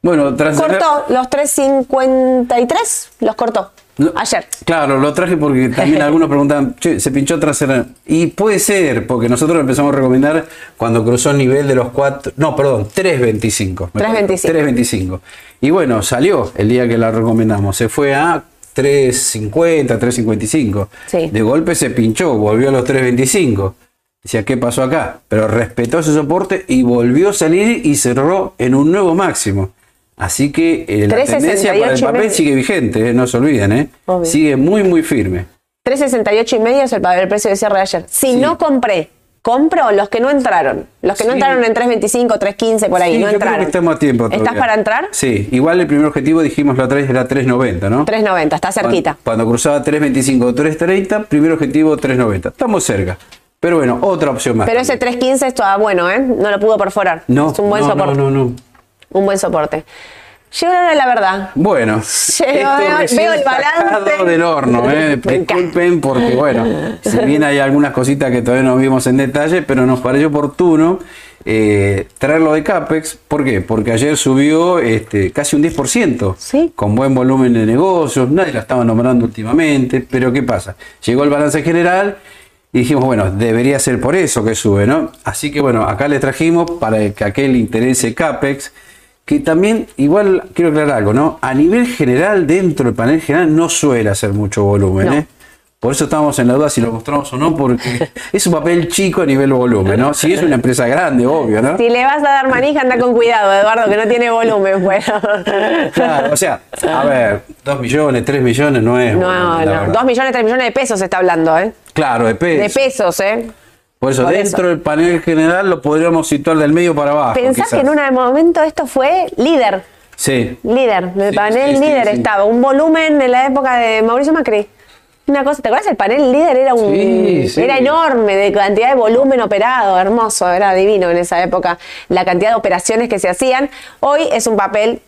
S2: Bueno, Transener.
S1: Cortó los 3.53, los cortó. Ayer.
S2: Claro, lo traje porque también algunos preguntan, che, se pinchó trasera. Y puede ser, porque nosotros empezamos a recomendar cuando cruzó el nivel de los 4, no, perdón, 3.25. 3.25. 3.25. Y bueno, salió el día que la recomendamos. Se fue a 3.50, 3.55.
S1: Sí.
S2: De golpe se pinchó, volvió a los 3.25. Decía, ¿qué pasó acá? Pero respetó ese soporte y volvió a salir y cerró en un nuevo máximo. Así que eh, la
S1: 3.68
S2: tendencia para el papel
S1: medio.
S2: sigue vigente, eh, no se olviden, ¿eh?
S1: Obvio.
S2: sigue muy, muy firme.
S1: 368 y medio es el, el precio de cierre de ayer. Si
S2: Sí.
S1: no compré, compro los que no entraron. Los que no entraron en 325, 315 por ahí,
S2: Sí,
S1: no
S2: yo creo
S1: entraron.
S2: que estamos a tiempo
S1: ¿Estás para entrar?
S2: Sí, igual el primer objetivo dijimos la otra vez era 3.90, ¿no?
S1: 390, está cerquita.
S2: Cuando, cuando cruzaba 3.25 o 3.30, primer objetivo 3.90. Estamos cerca. Pero bueno, otra opción más.
S1: Pero ese
S2: también.
S1: 315 es todavía bueno, ¿eh? No lo pudo perforar.
S2: no,
S1: es un buen
S2: no,
S1: soporte.
S2: no, no, no.
S1: Un buen soporte. Llegó la hora de la verdad.
S2: Bueno,
S1: Llegó,
S2: esto
S1: veo- el balance.
S2: del horno, ¿eh? Disculpen porque, bueno, si bien hay algunas cositas que todavía no vimos en detalle, pero nos pareció oportuno eh, traerlo de CAPEX. ¿Por qué? Porque ayer subió este, casi un 10%,
S1: Sí.
S2: con buen volumen de negocios, nadie la estaba nombrando últimamente, pero ¿qué pasa? Llegó el balance general y dijimos, bueno, debería ser por eso que sube, ¿no? Así que bueno, acá le trajimos para que aquel interese CAPEX, que también, igual quiero aclarar algo, ¿no? A nivel general, dentro del panel general, no suele hacer mucho volumen,
S1: No.
S2: ¿eh? Por eso estamos en la duda si lo mostramos o no, porque es un papel chico a nivel volumen, ¿no? Si es una empresa grande, obvio, ¿no?
S1: Si le vas a dar manija, anda con cuidado, Eduardo, que no tiene volumen. Bueno.
S2: Claro, o sea, a ver, 2 millones, 3 millones no es.
S1: No,
S2: volumen,
S1: no.
S2: verdad.
S1: 2 millones, 3 millones de pesos se está hablando, ¿eh?
S2: Claro, de peso.
S1: De pesos, ¿eh?
S2: Por eso,
S1: Por
S2: dentro
S1: eso.
S2: del panel general lo podríamos situar del medio para abajo.
S1: Pensás
S2: quizás.
S1: que en un momento esto fue líder.
S2: Sí.
S1: Líder, el
S2: Sí,
S1: panel
S2: sí,
S1: líder
S2: sí.
S1: estaba. Un volumen en la época de Mauricio Macri. Una cosa, ¿te acuerdas? El panel líder era un
S2: Sí, sí.
S1: era enorme de cantidad de volumen operado, hermoso, era divino en esa época la cantidad de operaciones que se hacían. Hoy es un papel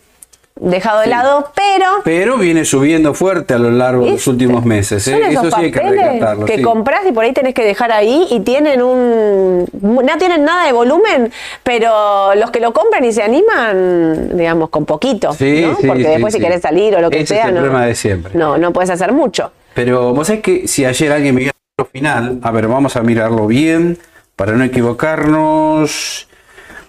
S1: dejado de
S2: Sí.
S1: lado, pero
S2: Pero viene subiendo fuerte a lo largo de los últimos meses. ¿eh?
S1: son esos
S2: Eso sí hay que
S1: papeles
S2: rescatarlo.
S1: que
S2: sí.
S1: compras y por ahí tenés que dejar ahí y tienen un no tienen nada de volumen, pero los que lo compran y se animan, digamos, con poquito,
S2: Sí,
S1: ¿no? Porque después si querés salir o lo que
S2: Ese es
S1: sea,
S2: el
S1: no,
S2: problema de siempre.
S1: no, no puedes hacer mucho.
S2: Pero vos sabés que si ayer alguien me dio el final, a ver, vamos a mirarlo bien para no equivocarnos.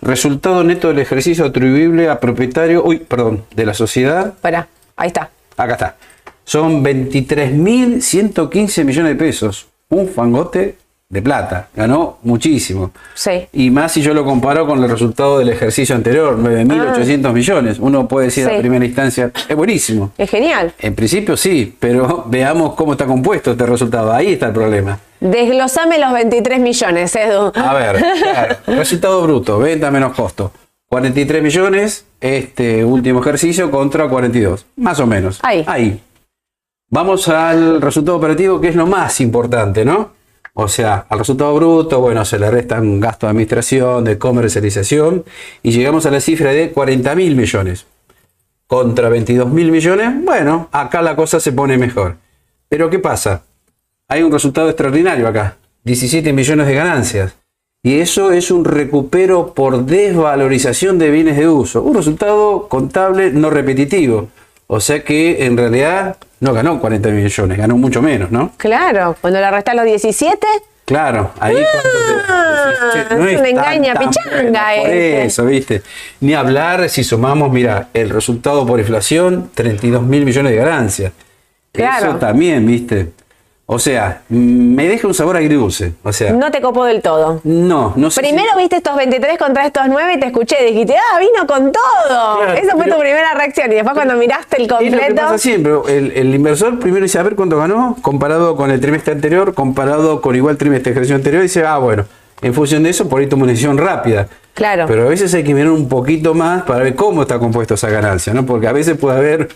S2: Resultado neto del ejercicio atribuible a propietario, uy, perdón, de la sociedad.
S1: Espera, ahí está.
S2: Acá está. Son 23.115 millones de pesos. Un fangote de plata. Ganó muchísimo.
S1: Sí.
S2: Y más si yo lo comparo con el resultado del ejercicio anterior, 9.800 millones. Uno puede decir
S1: Sí.
S2: a primera instancia, es buenísimo.
S1: Es genial.
S2: En principio sí, pero veamos cómo está compuesto este resultado. Ahí está el problema.
S1: Desglosame los 23 millones, Edu.
S2: A ver, claro, resultado bruto, venta menos costo. 43 millones, este último ejercicio contra 42, más o menos.
S1: Ahí.
S2: Ahí. Vamos al resultado operativo, que es lo más importante, ¿no? O sea, al resultado bruto, bueno, se le restan gastos de administración, de comercialización, y llegamos a la cifra de 40 mil millones. Contra 22 mil millones, bueno, acá la cosa se pone mejor. Pero ¿qué pasa? Hay un resultado extraordinario acá, 17 millones de ganancias. Y eso es un recupero por desvalorización de bienes de uso. Un resultado contable no repetitivo. O sea que en realidad no ganó 40 millones, ganó mucho menos, ¿no?
S1: Claro, cuando le restás los 17,
S2: Claro, ahí cuando te-
S1: Ah,
S2: decís,
S1: es una engaña pichanga
S2: Por
S1: este.
S2: eso, ¿viste? Ni hablar si sumamos, mira, el resultado por inflación, 32 mil millones de ganancias.
S1: Claro.
S2: Eso también, ¿viste? O sea, me deja un sabor agridulce. O sea,
S1: no te copó del todo.
S2: no, no sé. si-
S1: Primero viste estos 23 contra estos 9 y te escuché dijiste, ah, vino con todo.
S2: Claro,
S1: Esa fue
S2: pero-
S1: tu primera reacción. Y después cuando miraste el
S2: Es lo que
S1: completo,
S2: pasa siempre. El, el inversor primero dice, a ver cuánto ganó, comparado con el trimestre anterior, comparado con igual trimestre de ejercicio anterior, y dice, ah, bueno, en función de eso, por ahí toma una decisión rápida.
S1: Claro.
S2: Pero a veces hay que mirar un poquito más para ver cómo está compuesto esa ganancia, ¿no? Porque a veces puede haber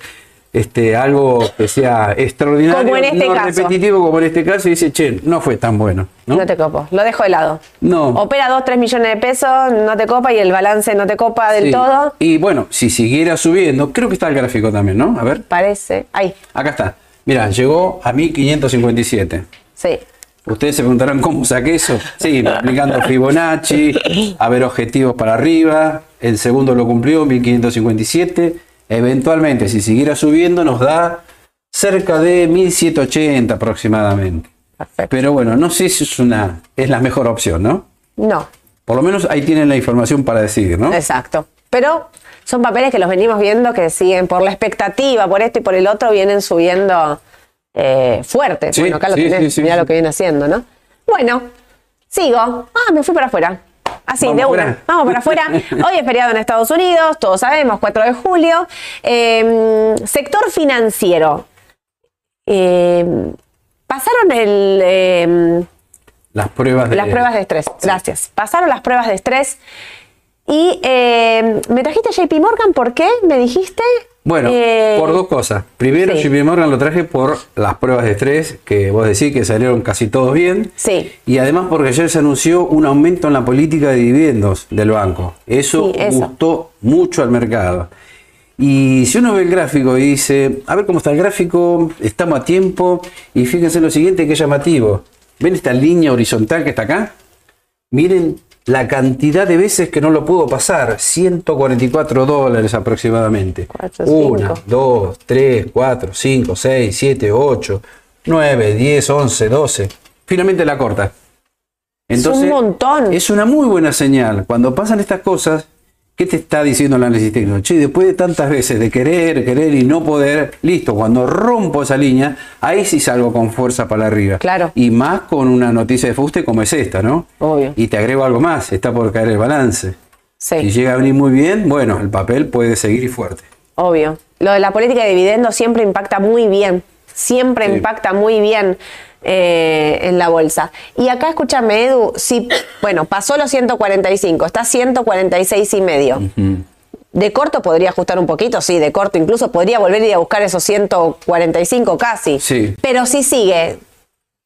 S2: este, algo que sea extraordinario,
S1: Como en este
S2: no
S1: caso.
S2: repetitivo como en este caso, y dice, che, no fue tan bueno, ¿no?
S1: no te copo. Lo dejo de lado.
S2: No.
S1: Opera 2, 3 millones de pesos, no te copa y el balance no te copa del
S2: Sí.
S1: todo.
S2: Y bueno, si siguiera subiendo, creo que está el gráfico también, ¿no? A ver,
S1: Parece. Ahí,
S2: acá está. Mira, llegó a 1557.
S1: sí.
S2: Ustedes se preguntarán cómo saqué eso. Sí, aplicando Fibonacci, a ver objetivos para arriba. El segundo lo cumplió, 1557. Eventualmente, si siguiera subiendo, nos da cerca de 1780 aproximadamente.
S1: Perfecto.
S2: Pero bueno, no sé si es una es la mejor opción, ¿no?
S1: No,
S2: Por lo menos ahí tienen la información para decidir, ¿no?
S1: exacto. Pero son papeles que los venimos viendo que siguen por la expectativa, por esto y por el otro, vienen subiendo eh, fuerte.
S2: Sí,
S1: bueno, acá lo
S2: sí,
S1: tenés,
S2: sí,
S1: mirá lo que viene haciendo, ¿no? Bueno, sigo. Ah, me fui para afuera. Así,
S2: Vamos
S1: de una. Vamos para afuera. Hoy es feriado en Estados Unidos, todos sabemos, 4 de julio. Eh, sector financiero. Eh, pasaron el, eh,
S2: Las pruebas de.
S1: las pruebas de estrés. Gracias. Pasaron las pruebas de estrés. Y eh, me trajiste JP Morgan, ¿por qué? ¿Me dijiste?
S2: Bueno,
S1: Eh,
S2: por dos cosas. Primero,
S1: sí.
S2: JP Morgan lo traje por las pruebas de estrés, que vos decís que salieron casi todos bien.
S1: Sí.
S2: Y además porque ayer se anunció un aumento en la política de dividendos del banco. Eso,
S1: Sí, eso.
S2: gustó mucho al mercado. Y si uno ve el gráfico y dice, a ver cómo está el gráfico, estamos a tiempo, y fíjense lo siguiente que es llamativo. ¿Ven esta línea horizontal que está acá? Miren la cantidad de veces que no lo pudo pasar, 144 dólares aproximadamente.
S1: Cuatro,
S2: Una,
S1: cinco.
S2: dos, tres, cuatro, cinco, seis, siete, ocho, nueve, diez, once, doce. Finalmente la corta.
S1: un montón.
S2: Es una muy buena señal. Cuando pasan estas cosas, ¿qué te está diciendo el análisis técnico? Che, después de tantas veces de querer, querer y no poder, listo, cuando rompo esa línea, ahí sí salgo con fuerza para arriba.
S1: Claro.
S2: Y más con una noticia de fuste como es esta, ¿no?
S1: Obvio.
S2: Y te agrego algo más, está por caer el balance. Si
S1: Sí,
S2: llega a venir muy bien, bueno, el papel puede seguir y fuerte.
S1: obvio. Lo de la política de dividendos siempre impacta muy bien. Siempre
S2: Sí.
S1: impacta muy bien eh, en la bolsa. Y acá, escúchame, Edu, si, bueno, pasó los 145, está 146 y medio. De corto podría ajustar un poquito, sí, de corto incluso podría volver a ir a buscar esos 145 casi.
S2: Sí.
S1: Pero si sigue,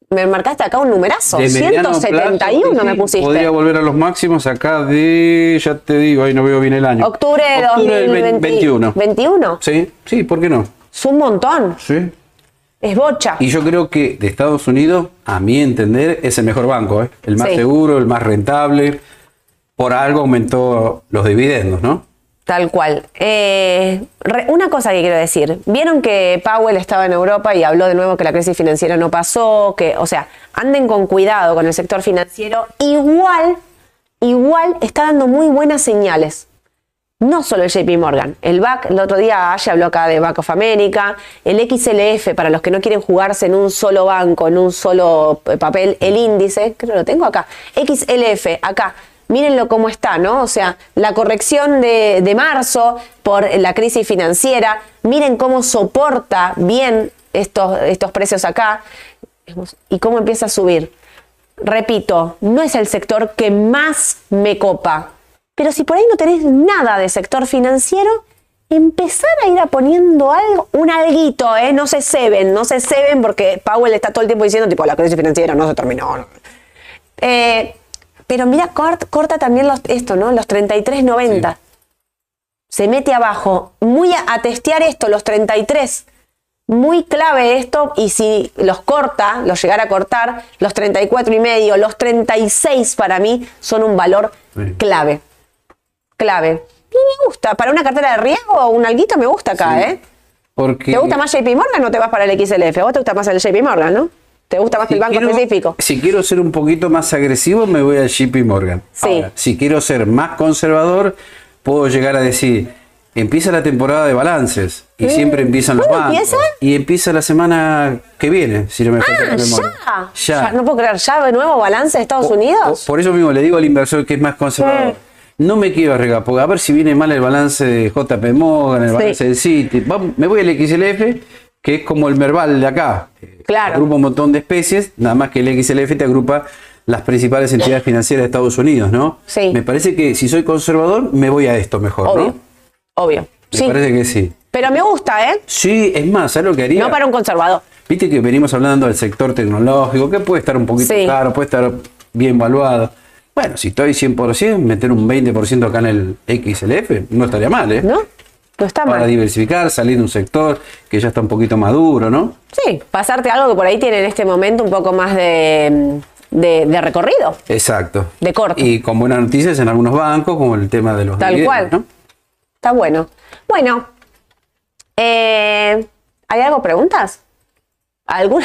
S1: me marcaste acá un numerazo,
S2: De mediano
S1: 171
S2: plazo,
S1: me pusiste.
S2: Podría volver a los máximos acá de, ya te digo, ahí no veo bien el año.
S1: Octubre de
S2: Octubre del
S1: 2021.
S2: 21.
S1: ¿21?
S2: Sí, sí, ¿por qué no?
S1: Es un montón,
S2: Sí.
S1: Es bocha.
S2: Y yo creo que de Estados Unidos, a mi entender, es el mejor banco, ¿eh? el más
S1: Sí.
S2: seguro, el más rentable. Por algo aumentó los dividendos, ¿no?
S1: Tal cual. Eh, re- una cosa que quiero decir. Vieron que Powell estaba en Europa y habló de nuevo que la crisis financiera no pasó, que, o sea, anden con cuidado con el sector financiero. Igual, igual está dando muy buenas señales. No solo el JP Morgan, el BAC, el otro día Aya habló acá de Bank of America, el XLF, para los que no quieren jugarse en un solo banco, en un solo eh, papel, el índice, creo que lo tengo acá, XLF, acá, mírenlo cómo está, ¿no? O sea, la corrección de, de marzo por la crisis financiera, miren cómo soporta bien estos, estos precios acá y cómo empieza a subir. Repito, no es el sector que más me copa, pero si por ahí no tenés nada de sector financiero, empezar a ir a poniendo algo, un alguito, ¿eh? No se ceben, no se ceben porque Powell está todo el tiempo diciendo, tipo, la crisis financiera no se terminó. Eh, pero mira, cort- corta también los, esto, ¿no? Los 33.90. Se mete abajo. Muy a, a testear esto, los 33. Muy clave esto, y si los corta, los llegara a cortar, los 34 y medio, los 36 para mí son un valor
S2: Sí.
S1: clave. Clave. Y me gusta. Para una cartera de riesgo, un alguito me gusta acá,
S2: Sí.
S1: ¿eh?
S2: Porque
S1: ¿Te gusta más JP Morgan o te vas para el XLF? ¿A vos te gusta más el JP Morgan, no? ¿Te gusta más
S2: si
S1: el banco
S2: quiero-
S1: específico?
S2: Si quiero ser un poquito más agresivo, me voy al JP Morgan.
S1: Sí.
S2: si quiero ser más conservador, puedo llegar a decir, empieza la temporada de balances y
S1: Mm.
S2: siempre empiezan los
S1: ¿Cuándo
S2: bancos.
S1: empieza?
S2: Y empieza la semana que viene, si no me falla
S1: Ah,
S2: la
S1: ya.
S2: memoria.
S1: ya. No puedo creer. ¿Ya de nuevo balance de Estados
S2: O-
S1: Unidos?
S2: o- por eso mismo le digo al inversor que es más conservador. No me quiero arriesgar, porque a ver si viene mal el balance de JP Morgan, el
S1: Sí.
S2: balance del. Vamos, me voy al XLF, que es como el Merval de acá.
S1: Claro.
S2: Agrupa un montón de especies, nada más que el XLF te agrupa las principales entidades financieras de Estados Unidos, ¿no?
S1: Sí.
S2: Me parece que si soy conservador, me voy a esto mejor,
S1: Obvio.
S2: ¿no?
S1: Obvio.
S2: Me
S1: Sí.
S2: parece que sí.
S1: Pero me gusta, ¿eh?
S2: Sí, es más, ¿sabes lo que haría?
S1: No para un conservador.
S2: Viste que venimos hablando del sector tecnológico, que puede estar un poquito
S1: Sí.
S2: caro, puede estar bien valuado. Bueno, si estoy 100%, meter un 20% acá en el XLF no estaría mal, ¿eh?
S1: ¿No? No está
S2: Para
S1: mal.
S2: diversificar, salir de un sector que ya está un poquito maduro, ¿no?
S1: Sí, pasarte algo que por ahí tiene en este momento un poco más de, de- de recorrido.
S2: Exacto.
S1: De corto.
S2: Y con buenas noticias en algunos bancos, como el tema de los
S1: Tal
S2: dividendos,
S1: cual.
S2: ¿no?
S1: Está bueno. Bueno, eh, ¿hay algo? ¿Preguntas? ¿Algún,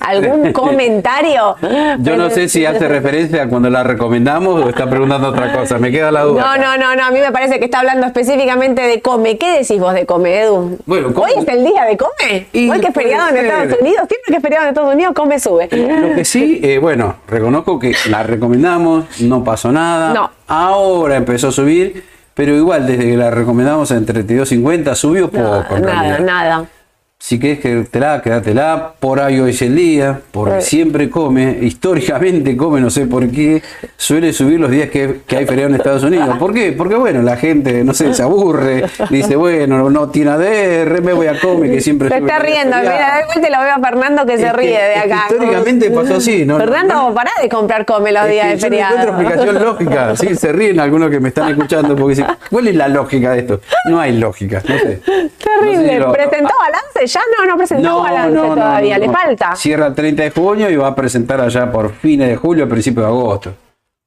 S1: ¿Algún comentario?
S2: Yo no sé si hace referencia a cuando la recomendamos o está preguntando otra cosa. Me queda la duda.
S1: No, no, no, no. A mí me parece que está hablando específicamente de come. ¿Qué decís vos de come, Edu?
S2: Bueno,
S1: Hoy es el día de come. Hoy que es feriado en Estados Unidos. Siempre que es feriado en Estados Unidos, come sube.
S2: Lo que sí, eh, bueno, reconozco que la recomendamos, no pasó nada.
S1: No.
S2: Ahora empezó a subir, pero igual desde que la recomendamos en 32.50 subió poco.
S1: nada,
S2: realidad.
S1: nada.
S2: Si querés quedártela, quédatela. Por ahí hoy es el día, porque
S1: Sí.
S2: siempre come, históricamente come, no sé por qué, suele subir los días que, que hay feriado en Estados Unidos. ¿Por qué? Porque bueno, la gente, no sé, se aburre, dice, bueno, no tiene ADR, me voy a comer, que siempre
S1: Se está riendo. Mira, de vuelta lo veo a Fernando que se
S2: que-
S1: ríe de acá.
S2: históricamente pasó así, ¿no?
S1: Fernando,
S2: No-
S1: pará de comprar come los días de
S2: yo no
S1: feriado.
S2: encuentro explicación lógica. Sí, se ríen algunos que me están escuchando porque dicen, ¿cuál es la lógica de esto? No hay lógica, no sé.
S1: Terrible.
S2: No sé si lo-
S1: ¿Presentó balance? Ya no, no presentó balance todavía. Le
S2: no.
S1: falta.
S2: Cierra el 30 de junio y va a presentar allá por fines de julio, principios de agosto.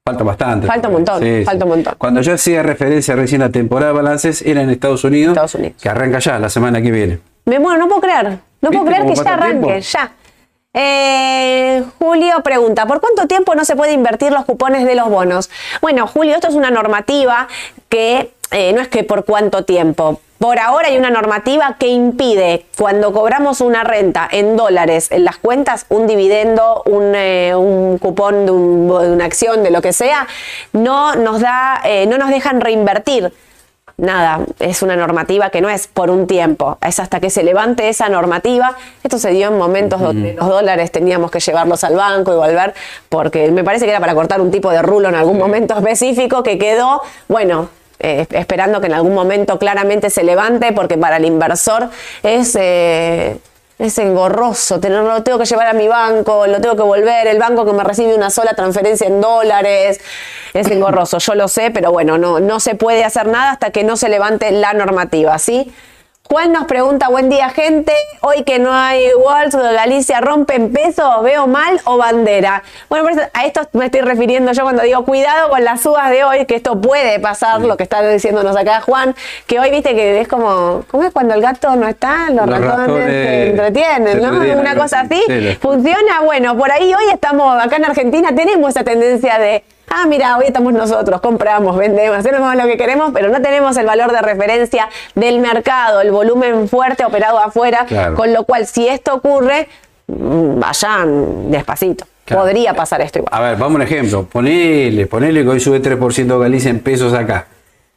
S2: Falta bastante.
S1: Falta un montón, falta un montón.
S2: Cuando yo hacía referencia recién a temporada de balances, era en Estados Unidos,
S1: Estados Unidos.
S2: que arranca ya la semana que viene.
S1: Me muero, no puedo creer. No puedo
S2: ¿Viste
S1: creer que ya arranque,
S2: tiempo?
S1: ya. Eh, Julio pregunta, ¿por cuánto tiempo no se puede invertir los cupones de los bonos? Bueno, Julio, esto es una normativa que eh, no es que por cuánto tiempo. Por ahora hay una normativa que impide cuando cobramos una renta en dólares en las cuentas, un dividendo, un, eh, un cupón de, un- de una acción, de lo que sea, no nos da, eh, no nos dejan reinvertir nada, es una normativa que no es por un tiempo, es hasta que se levante esa normativa. Esto se dio en momentos donde los dólares teníamos que llevarlos al banco y volver, porque me parece que era para cortar un tipo de rulo en algún momento específico que quedó, bueno. Eh, esperando que en algún momento claramente se levante, porque para el inversor es, eh, es engorroso lo tengo que llevar a mi banco, lo tengo que volver, el banco que me recibe una sola transferencia en dólares, es engorroso, yo lo sé, pero bueno, no, no se puede hacer nada hasta que no se levante la normativa, ¿sí? Juan nos pregunta, buen día gente, hoy que no hay Waltz de Galicia, ¿rompen peso? ¿Veo mal o bandera? Bueno, por eso- a esto me estoy refiriendo yo cuando digo cuidado con las uvas de hoy, que esto puede pasar, lo que está diciéndonos acá Juan, que hoy viste que es como, ¿cómo es cuando el gato no está? Los,
S2: Los
S1: ratones,
S2: ratones
S1: se entretienen,
S2: se
S1: ¿no?
S2: entretienen,
S1: Una cosa
S2: así. Sí,
S1: Funciona, bueno, por ahí hoy estamos, acá en Argentina tenemos esa tendencia de, ah, mira, hoy estamos nosotros, compramos, vendemos, hacemos lo que queremos, pero no tenemos el valor de referencia del mercado, el volumen fuerte operado afuera,
S2: Claro.
S1: con lo cual si esto ocurre, vayan despacito.
S2: Claro.
S1: Podría pasar esto igual.
S2: A ver, vamos a un ejemplo. Ponele, ponele que hoy sube 3% Galicia en pesos acá.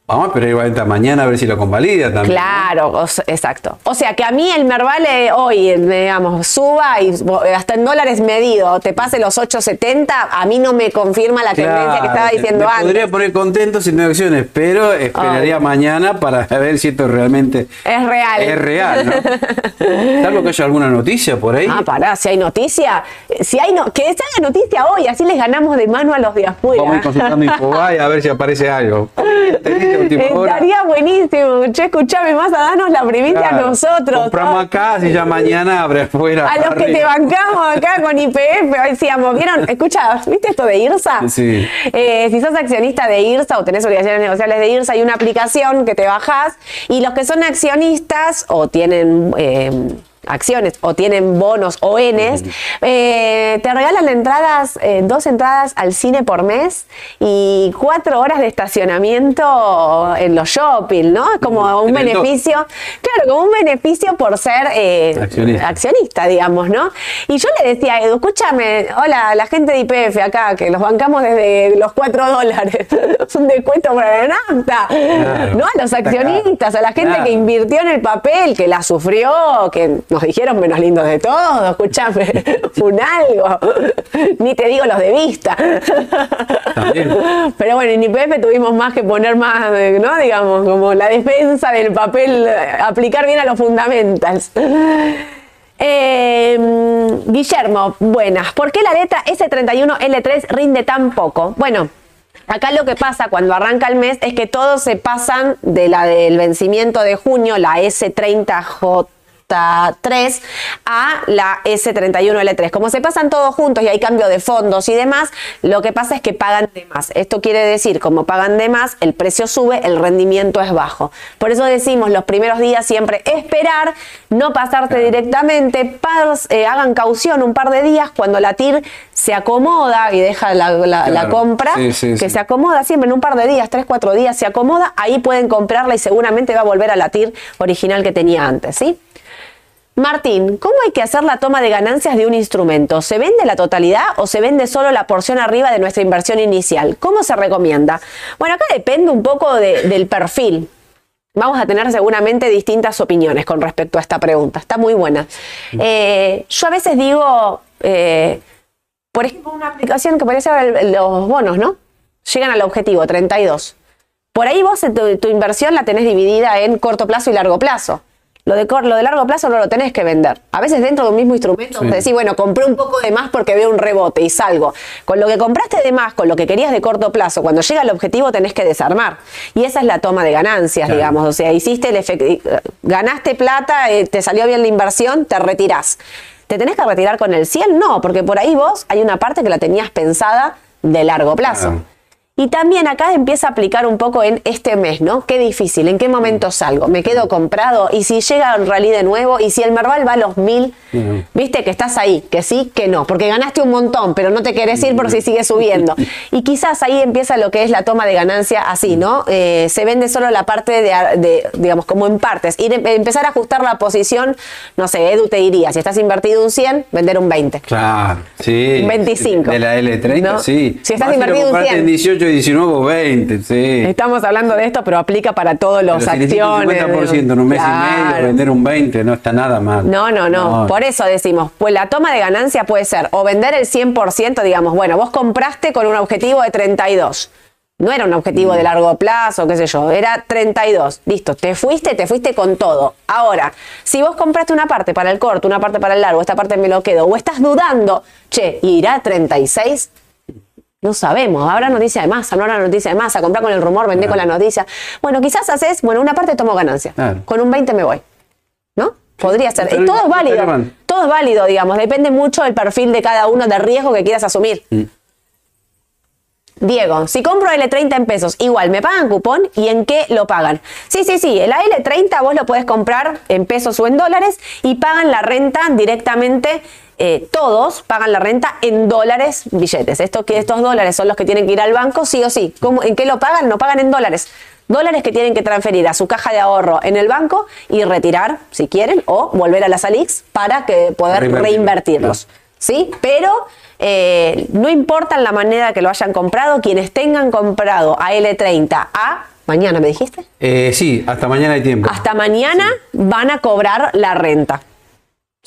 S2: Vamos a esperar igual mañana a ver si lo convalida también.
S1: Claro, o exacto. O sea, que a mí el Mervale hoy, eh, digamos, suba y bo- hasta en dólares medido, te pase los 8.70, a mí no me confirma la tendencia que estaba diciendo
S2: me
S1: antes.
S2: Podría poner contento sin acciones, pero esperaría mañana para ver si esto realmente
S1: Es real.
S2: es real, ¿no? Salvo que haya alguna noticia por ahí.
S1: Ah, pará, si hay noticia, eh, si hay no, que se haga noticia hoy, así les ganamos de mano a los de afuera.
S2: Vamos a ir consultando Infobae a ver si aparece algo. Hora.
S1: Estaría buenísimo. Che, escuchame más a darnos la primicia a nosotros.
S2: Compramos acá, si ya mañana abre afuera.
S1: A los que te bancamos acá con IPF, decíamos, ¿vieron? Escucha, ¿viste esto de IRSA?
S2: Sí.
S1: Eh, si sos accionista de IRSA o tenés obligaciones negociables de IRSA, hay una aplicación que te bajás y los que son accionistas o tienen eh, acciones o tienen bonos o Ns, eh, te regalan entradas, eh, dos entradas al cine por mes y cuatro horas de estacionamiento en los shopping, ¿no? Es como un beneficio, claro, como un beneficio por ser eh,
S2: Accionista.
S1: accionista, digamos, ¿no? Y yo le decía Edu, escúchame, hola, la gente de IPF acá, que los bancamos desde los cuatro dólares, es un descuento para la nafta,
S2: Claro.
S1: ¿no? A los accionistas, a la gente
S2: Claro.
S1: que invirtió en el papel, que la sufrió, que nos dijeron menos lindos de todos, escúchame, un algo, ni te digo los de vista.
S2: También.
S1: Pero bueno, en IPF tuvimos más que poner más, eh, ¿no? Digamos, como la defensa del papel, aplicar bien a los fundamentals. Eh, Guillermo, buenas. ¿Por qué la letra S31L3 rinde tan poco? Bueno, acá lo que pasa cuando arranca el mes es que todos se pasan de la del vencimiento de junio, la S30J. 3 a la S31L3. Como se pasan todos juntos y hay cambio de fondos y demás, lo que pasa es que pagan de más. Esto quiere decir, como pagan de más, el precio sube, el rendimiento es bajo. Por eso decimos los primeros días siempre esperar, no pasarte directamente, eh, hagan caución un par de días cuando la TIR se acomoda y deja la, compra, que se acomoda siempre en un par de días, 3, 4 días, se acomoda, ahí pueden comprarla y seguramente va a volver a la TIR original que tenía antes, ¿sí? Martín, ¿cómo hay que hacer la toma de ganancias de un instrumento? ¿Se vende la totalidad o se vende solo la porción arriba de nuestra inversión inicial? ¿Cómo se recomienda? Bueno, acá depende un poco del perfil. Vamos a tener seguramente distintas opiniones con respecto a esta pregunta. Está muy buena. Eh, yo a veces digo, eh, por ejemplo, una aplicación que parece los bonos, ¿no? Llegan al objetivo, 32. Por ahí vos tu inversión la tenés dividida en corto plazo y largo plazo. Lo de, lo de largo plazo no lo tenés que vender. A veces dentro de un mismo instrumento sí. decís, bueno, compré un poco de más porque veo un rebote y salgo. Con lo que compraste de más, con lo que querías de corto plazo, cuando llega el objetivo tenés que desarmar. Y esa es la toma de ganancias, digamos. O sea, hiciste el efecto, ganaste plata, eh, te salió bien la inversión, te retirás. ¿Te tenés que retirar con el 100? No, porque por ahí vos hay una parte que la tenías pensada de largo plazo. Y también acá empieza a aplicar un poco en este mes, ¿no? Qué difícil, ¿en qué momento salgo? ¿Me quedo comprado? ¿Y si llega el rally de nuevo? ¿Y si el Merval va a los mil? Viste que estás ahí, que sí, que no, porque ganaste un montón, pero no te querés ir por si sigue subiendo. Y quizás ahí empieza lo que es la toma de ganancia así, ¿no? Eh, se vende solo la parte de, digamos, como en partes. Ir, empezar a ajustar la posición, no sé, Edu te diría, si estás invertido un 100, vender un 20.
S2: Claro, sí.
S1: Un 25.
S2: De la L30, sí.
S1: Si estás invertido un 100.
S2: 18 19 o 20, sí.
S1: Estamos hablando de esto, pero aplica para todos los acciones.
S2: Un 50% en un mes y medio, vender un 20, no está nada mal.
S1: No, no, no, Por eso decimos, pues la toma de ganancia puede ser o vender el 100%, digamos, bueno, vos compraste con un objetivo de 32. No era un objetivo de largo plazo, qué sé yo, era 32. Listo, te fuiste, te fuiste con todo. Ahora, si vos compraste una parte para el corto, una parte para el largo, esta parte me lo quedo, o estás dudando, che, ¿irá a 36? No sabemos, habrá noticia de masa, no habrá noticia de masa, comprar con el rumor, vender con la noticia. Bueno, quizás haces, bueno, una parte tomo ganancia, con un 20 me voy, ¿no? Podría ser. Y todo es válido, todo es válido, digamos, depende mucho del perfil de cada uno, del riesgo que quieras asumir. Mm. Diego, si compro L30 en pesos, igual, ¿me pagan cupón? ¿Y en qué lo pagan? Sí, sí, sí, el L30 vos lo puedes comprar en pesos o en dólares y pagan la renta directamente eh, todos pagan la renta en dólares billetes. Esto que estos dólares son los que tienen que ir al banco, sí o sí. ¿En qué lo pagan? No pagan en dólares. Dólares que tienen que transferir a su caja de ahorro en el banco y retirar, si quieren, o volver a las ALIX para que poder reinvertirlos. ¿Sí? Pero eh, no importa la manera que lo hayan comprado, quienes tengan comprado a L30 a mañana, ¿me dijiste?
S2: Eh, sí, hasta mañana hay tiempo.
S1: Hasta mañana van a cobrar la renta.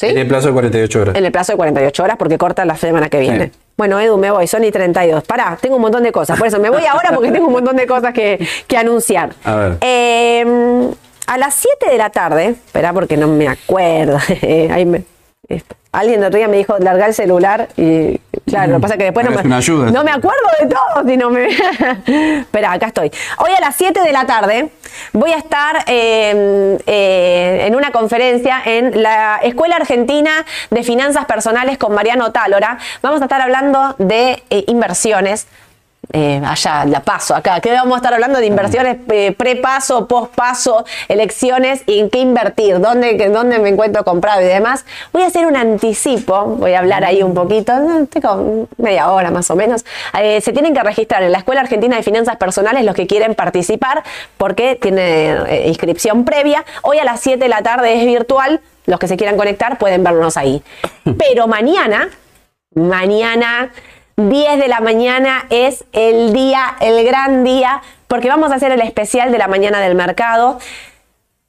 S2: En el plazo de 48 horas.
S1: En el plazo de 48 horas porque corta la semana que viene. Bueno, Edu, me voy, son y 32. Pará, tengo un montón de cosas. Por eso me voy ahora porque tengo un montón de cosas que, anunciar.
S2: A ver.
S1: Em, a las 7 de la tarde, espera porque no me acuerdo. Ahí me, Alguien de otro día me dijo, larga el celular y claro, lo que pasa es que después no me, no me acuerdo de todo. Si no me... Espera, acá estoy. Hoy a las 7 de la tarde voy a estar em, eh, en una conferencia en la Escuela Argentina de Finanzas Personales con Mariano Tálora. Vamos a estar hablando de eh, inversiones eh, allá, la paso, acá, que vamos a estar hablando de inversiones eh, pre-paso, post-paso, elecciones y en qué invertir, dónde, dónde me encuentro comprado y demás. Voy a hacer un anticipo, voy a hablar ahí un poquito, tengo media hora más o menos. Eh, se tienen que registrar en la Escuela Argentina de Finanzas Personales los que quieren participar porque tiene inscripción previa. Hoy a las 7 de la tarde es virtual, los que se quieran conectar pueden vernos ahí. Pero mañana, mañana 10 de la mañana es el día, el gran día, porque vamos a hacer el especial de la mañana del mercado.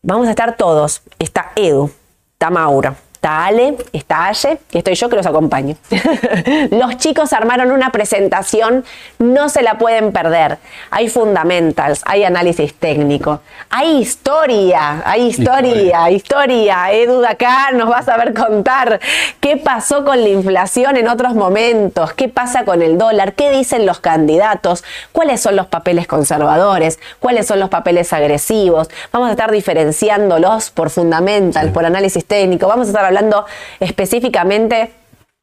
S1: Vamos a estar todos. Está Edu, está Mauro, Está Ale, está Aye y estoy yo que los acompaño. los chicos armaron una presentación, no se la pueden perder. Hay fundamentals, hay análisis técnico, hay historia, hay historia, historia. Edu de acá nos va a saber contar qué pasó con la inflación en otros momentos, qué pasa con el dólar, qué dicen los candidatos, cuáles son los papeles conservadores, cuáles son los papeles agresivos. Vamos a estar diferenciándolos por fundamentals, por análisis técnico. Vamos a estar hablando específicamente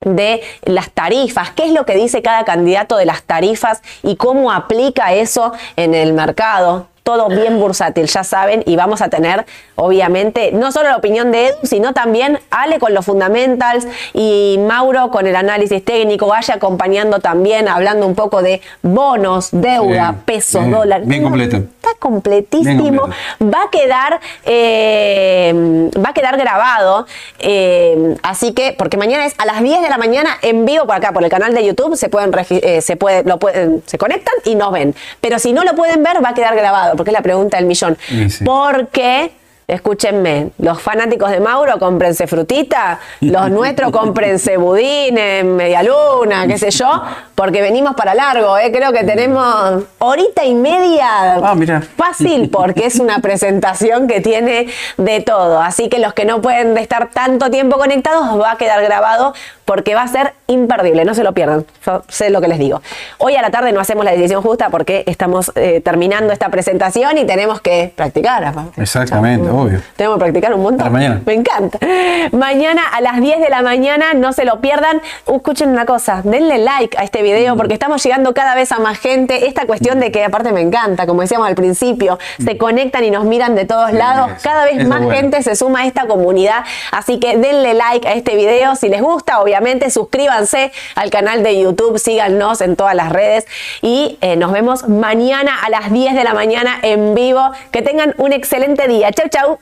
S1: de las tarifas, qué es lo que dice cada candidato de las tarifas y cómo aplica eso en el mercado todo bien bursátil, ya saben, y vamos a tener, obviamente, no solo la opinión de Edu, sino también Ale con los fundamentals y Mauro con el análisis técnico, vaya acompañando también, hablando un poco de bonos, deuda, pesos, dólares.
S2: Bien completo.
S1: Está completísimo. Va a quedar, eh, va a quedar grabado. Eh, así que, porque mañana es a las 10 de la mañana en vivo por acá, por el canal de YouTube, se pueden, eh, se puede, lo pueden, se conectan y nos ven. Pero si no lo pueden ver, va a quedar grabado porque es la pregunta del millón. Porque Escúchenme, los fanáticos de Mauro, cómprense frutita, los nuestros cómprense budines, media luna, qué sé yo, porque venimos para largo, ¿eh? creo que tenemos horita y media
S2: ah,
S1: fácil, porque es una presentación que tiene de todo. Así que los que no pueden estar tanto tiempo conectados, va a quedar grabado porque va a ser imperdible, no se lo pierdan, sé lo que les digo. Hoy a la tarde no hacemos la decisión justa porque estamos eh, terminando esta presentación y tenemos que practicar.
S2: Exactamente.
S1: Tenemos que practicar un montón.
S2: mañana.
S1: Me encanta. Mañana a las 10 de la mañana, no se lo pierdan. Uh, escuchen una cosa, denle like a este video mm. porque estamos llegando cada vez a más gente. Esta cuestión de que aparte me encanta, como decíamos al principio, se mm. conectan y nos miran de todos lados. Cada vez más gente se suma a esta comunidad. Así que denle like a este video si les gusta. Suscríbanse al canal de YouTube, síganos en todas las redes y eh, nos vemos mañana a las 10 de la mañana en vivo. Que tengan un excelente día. Chau, chau.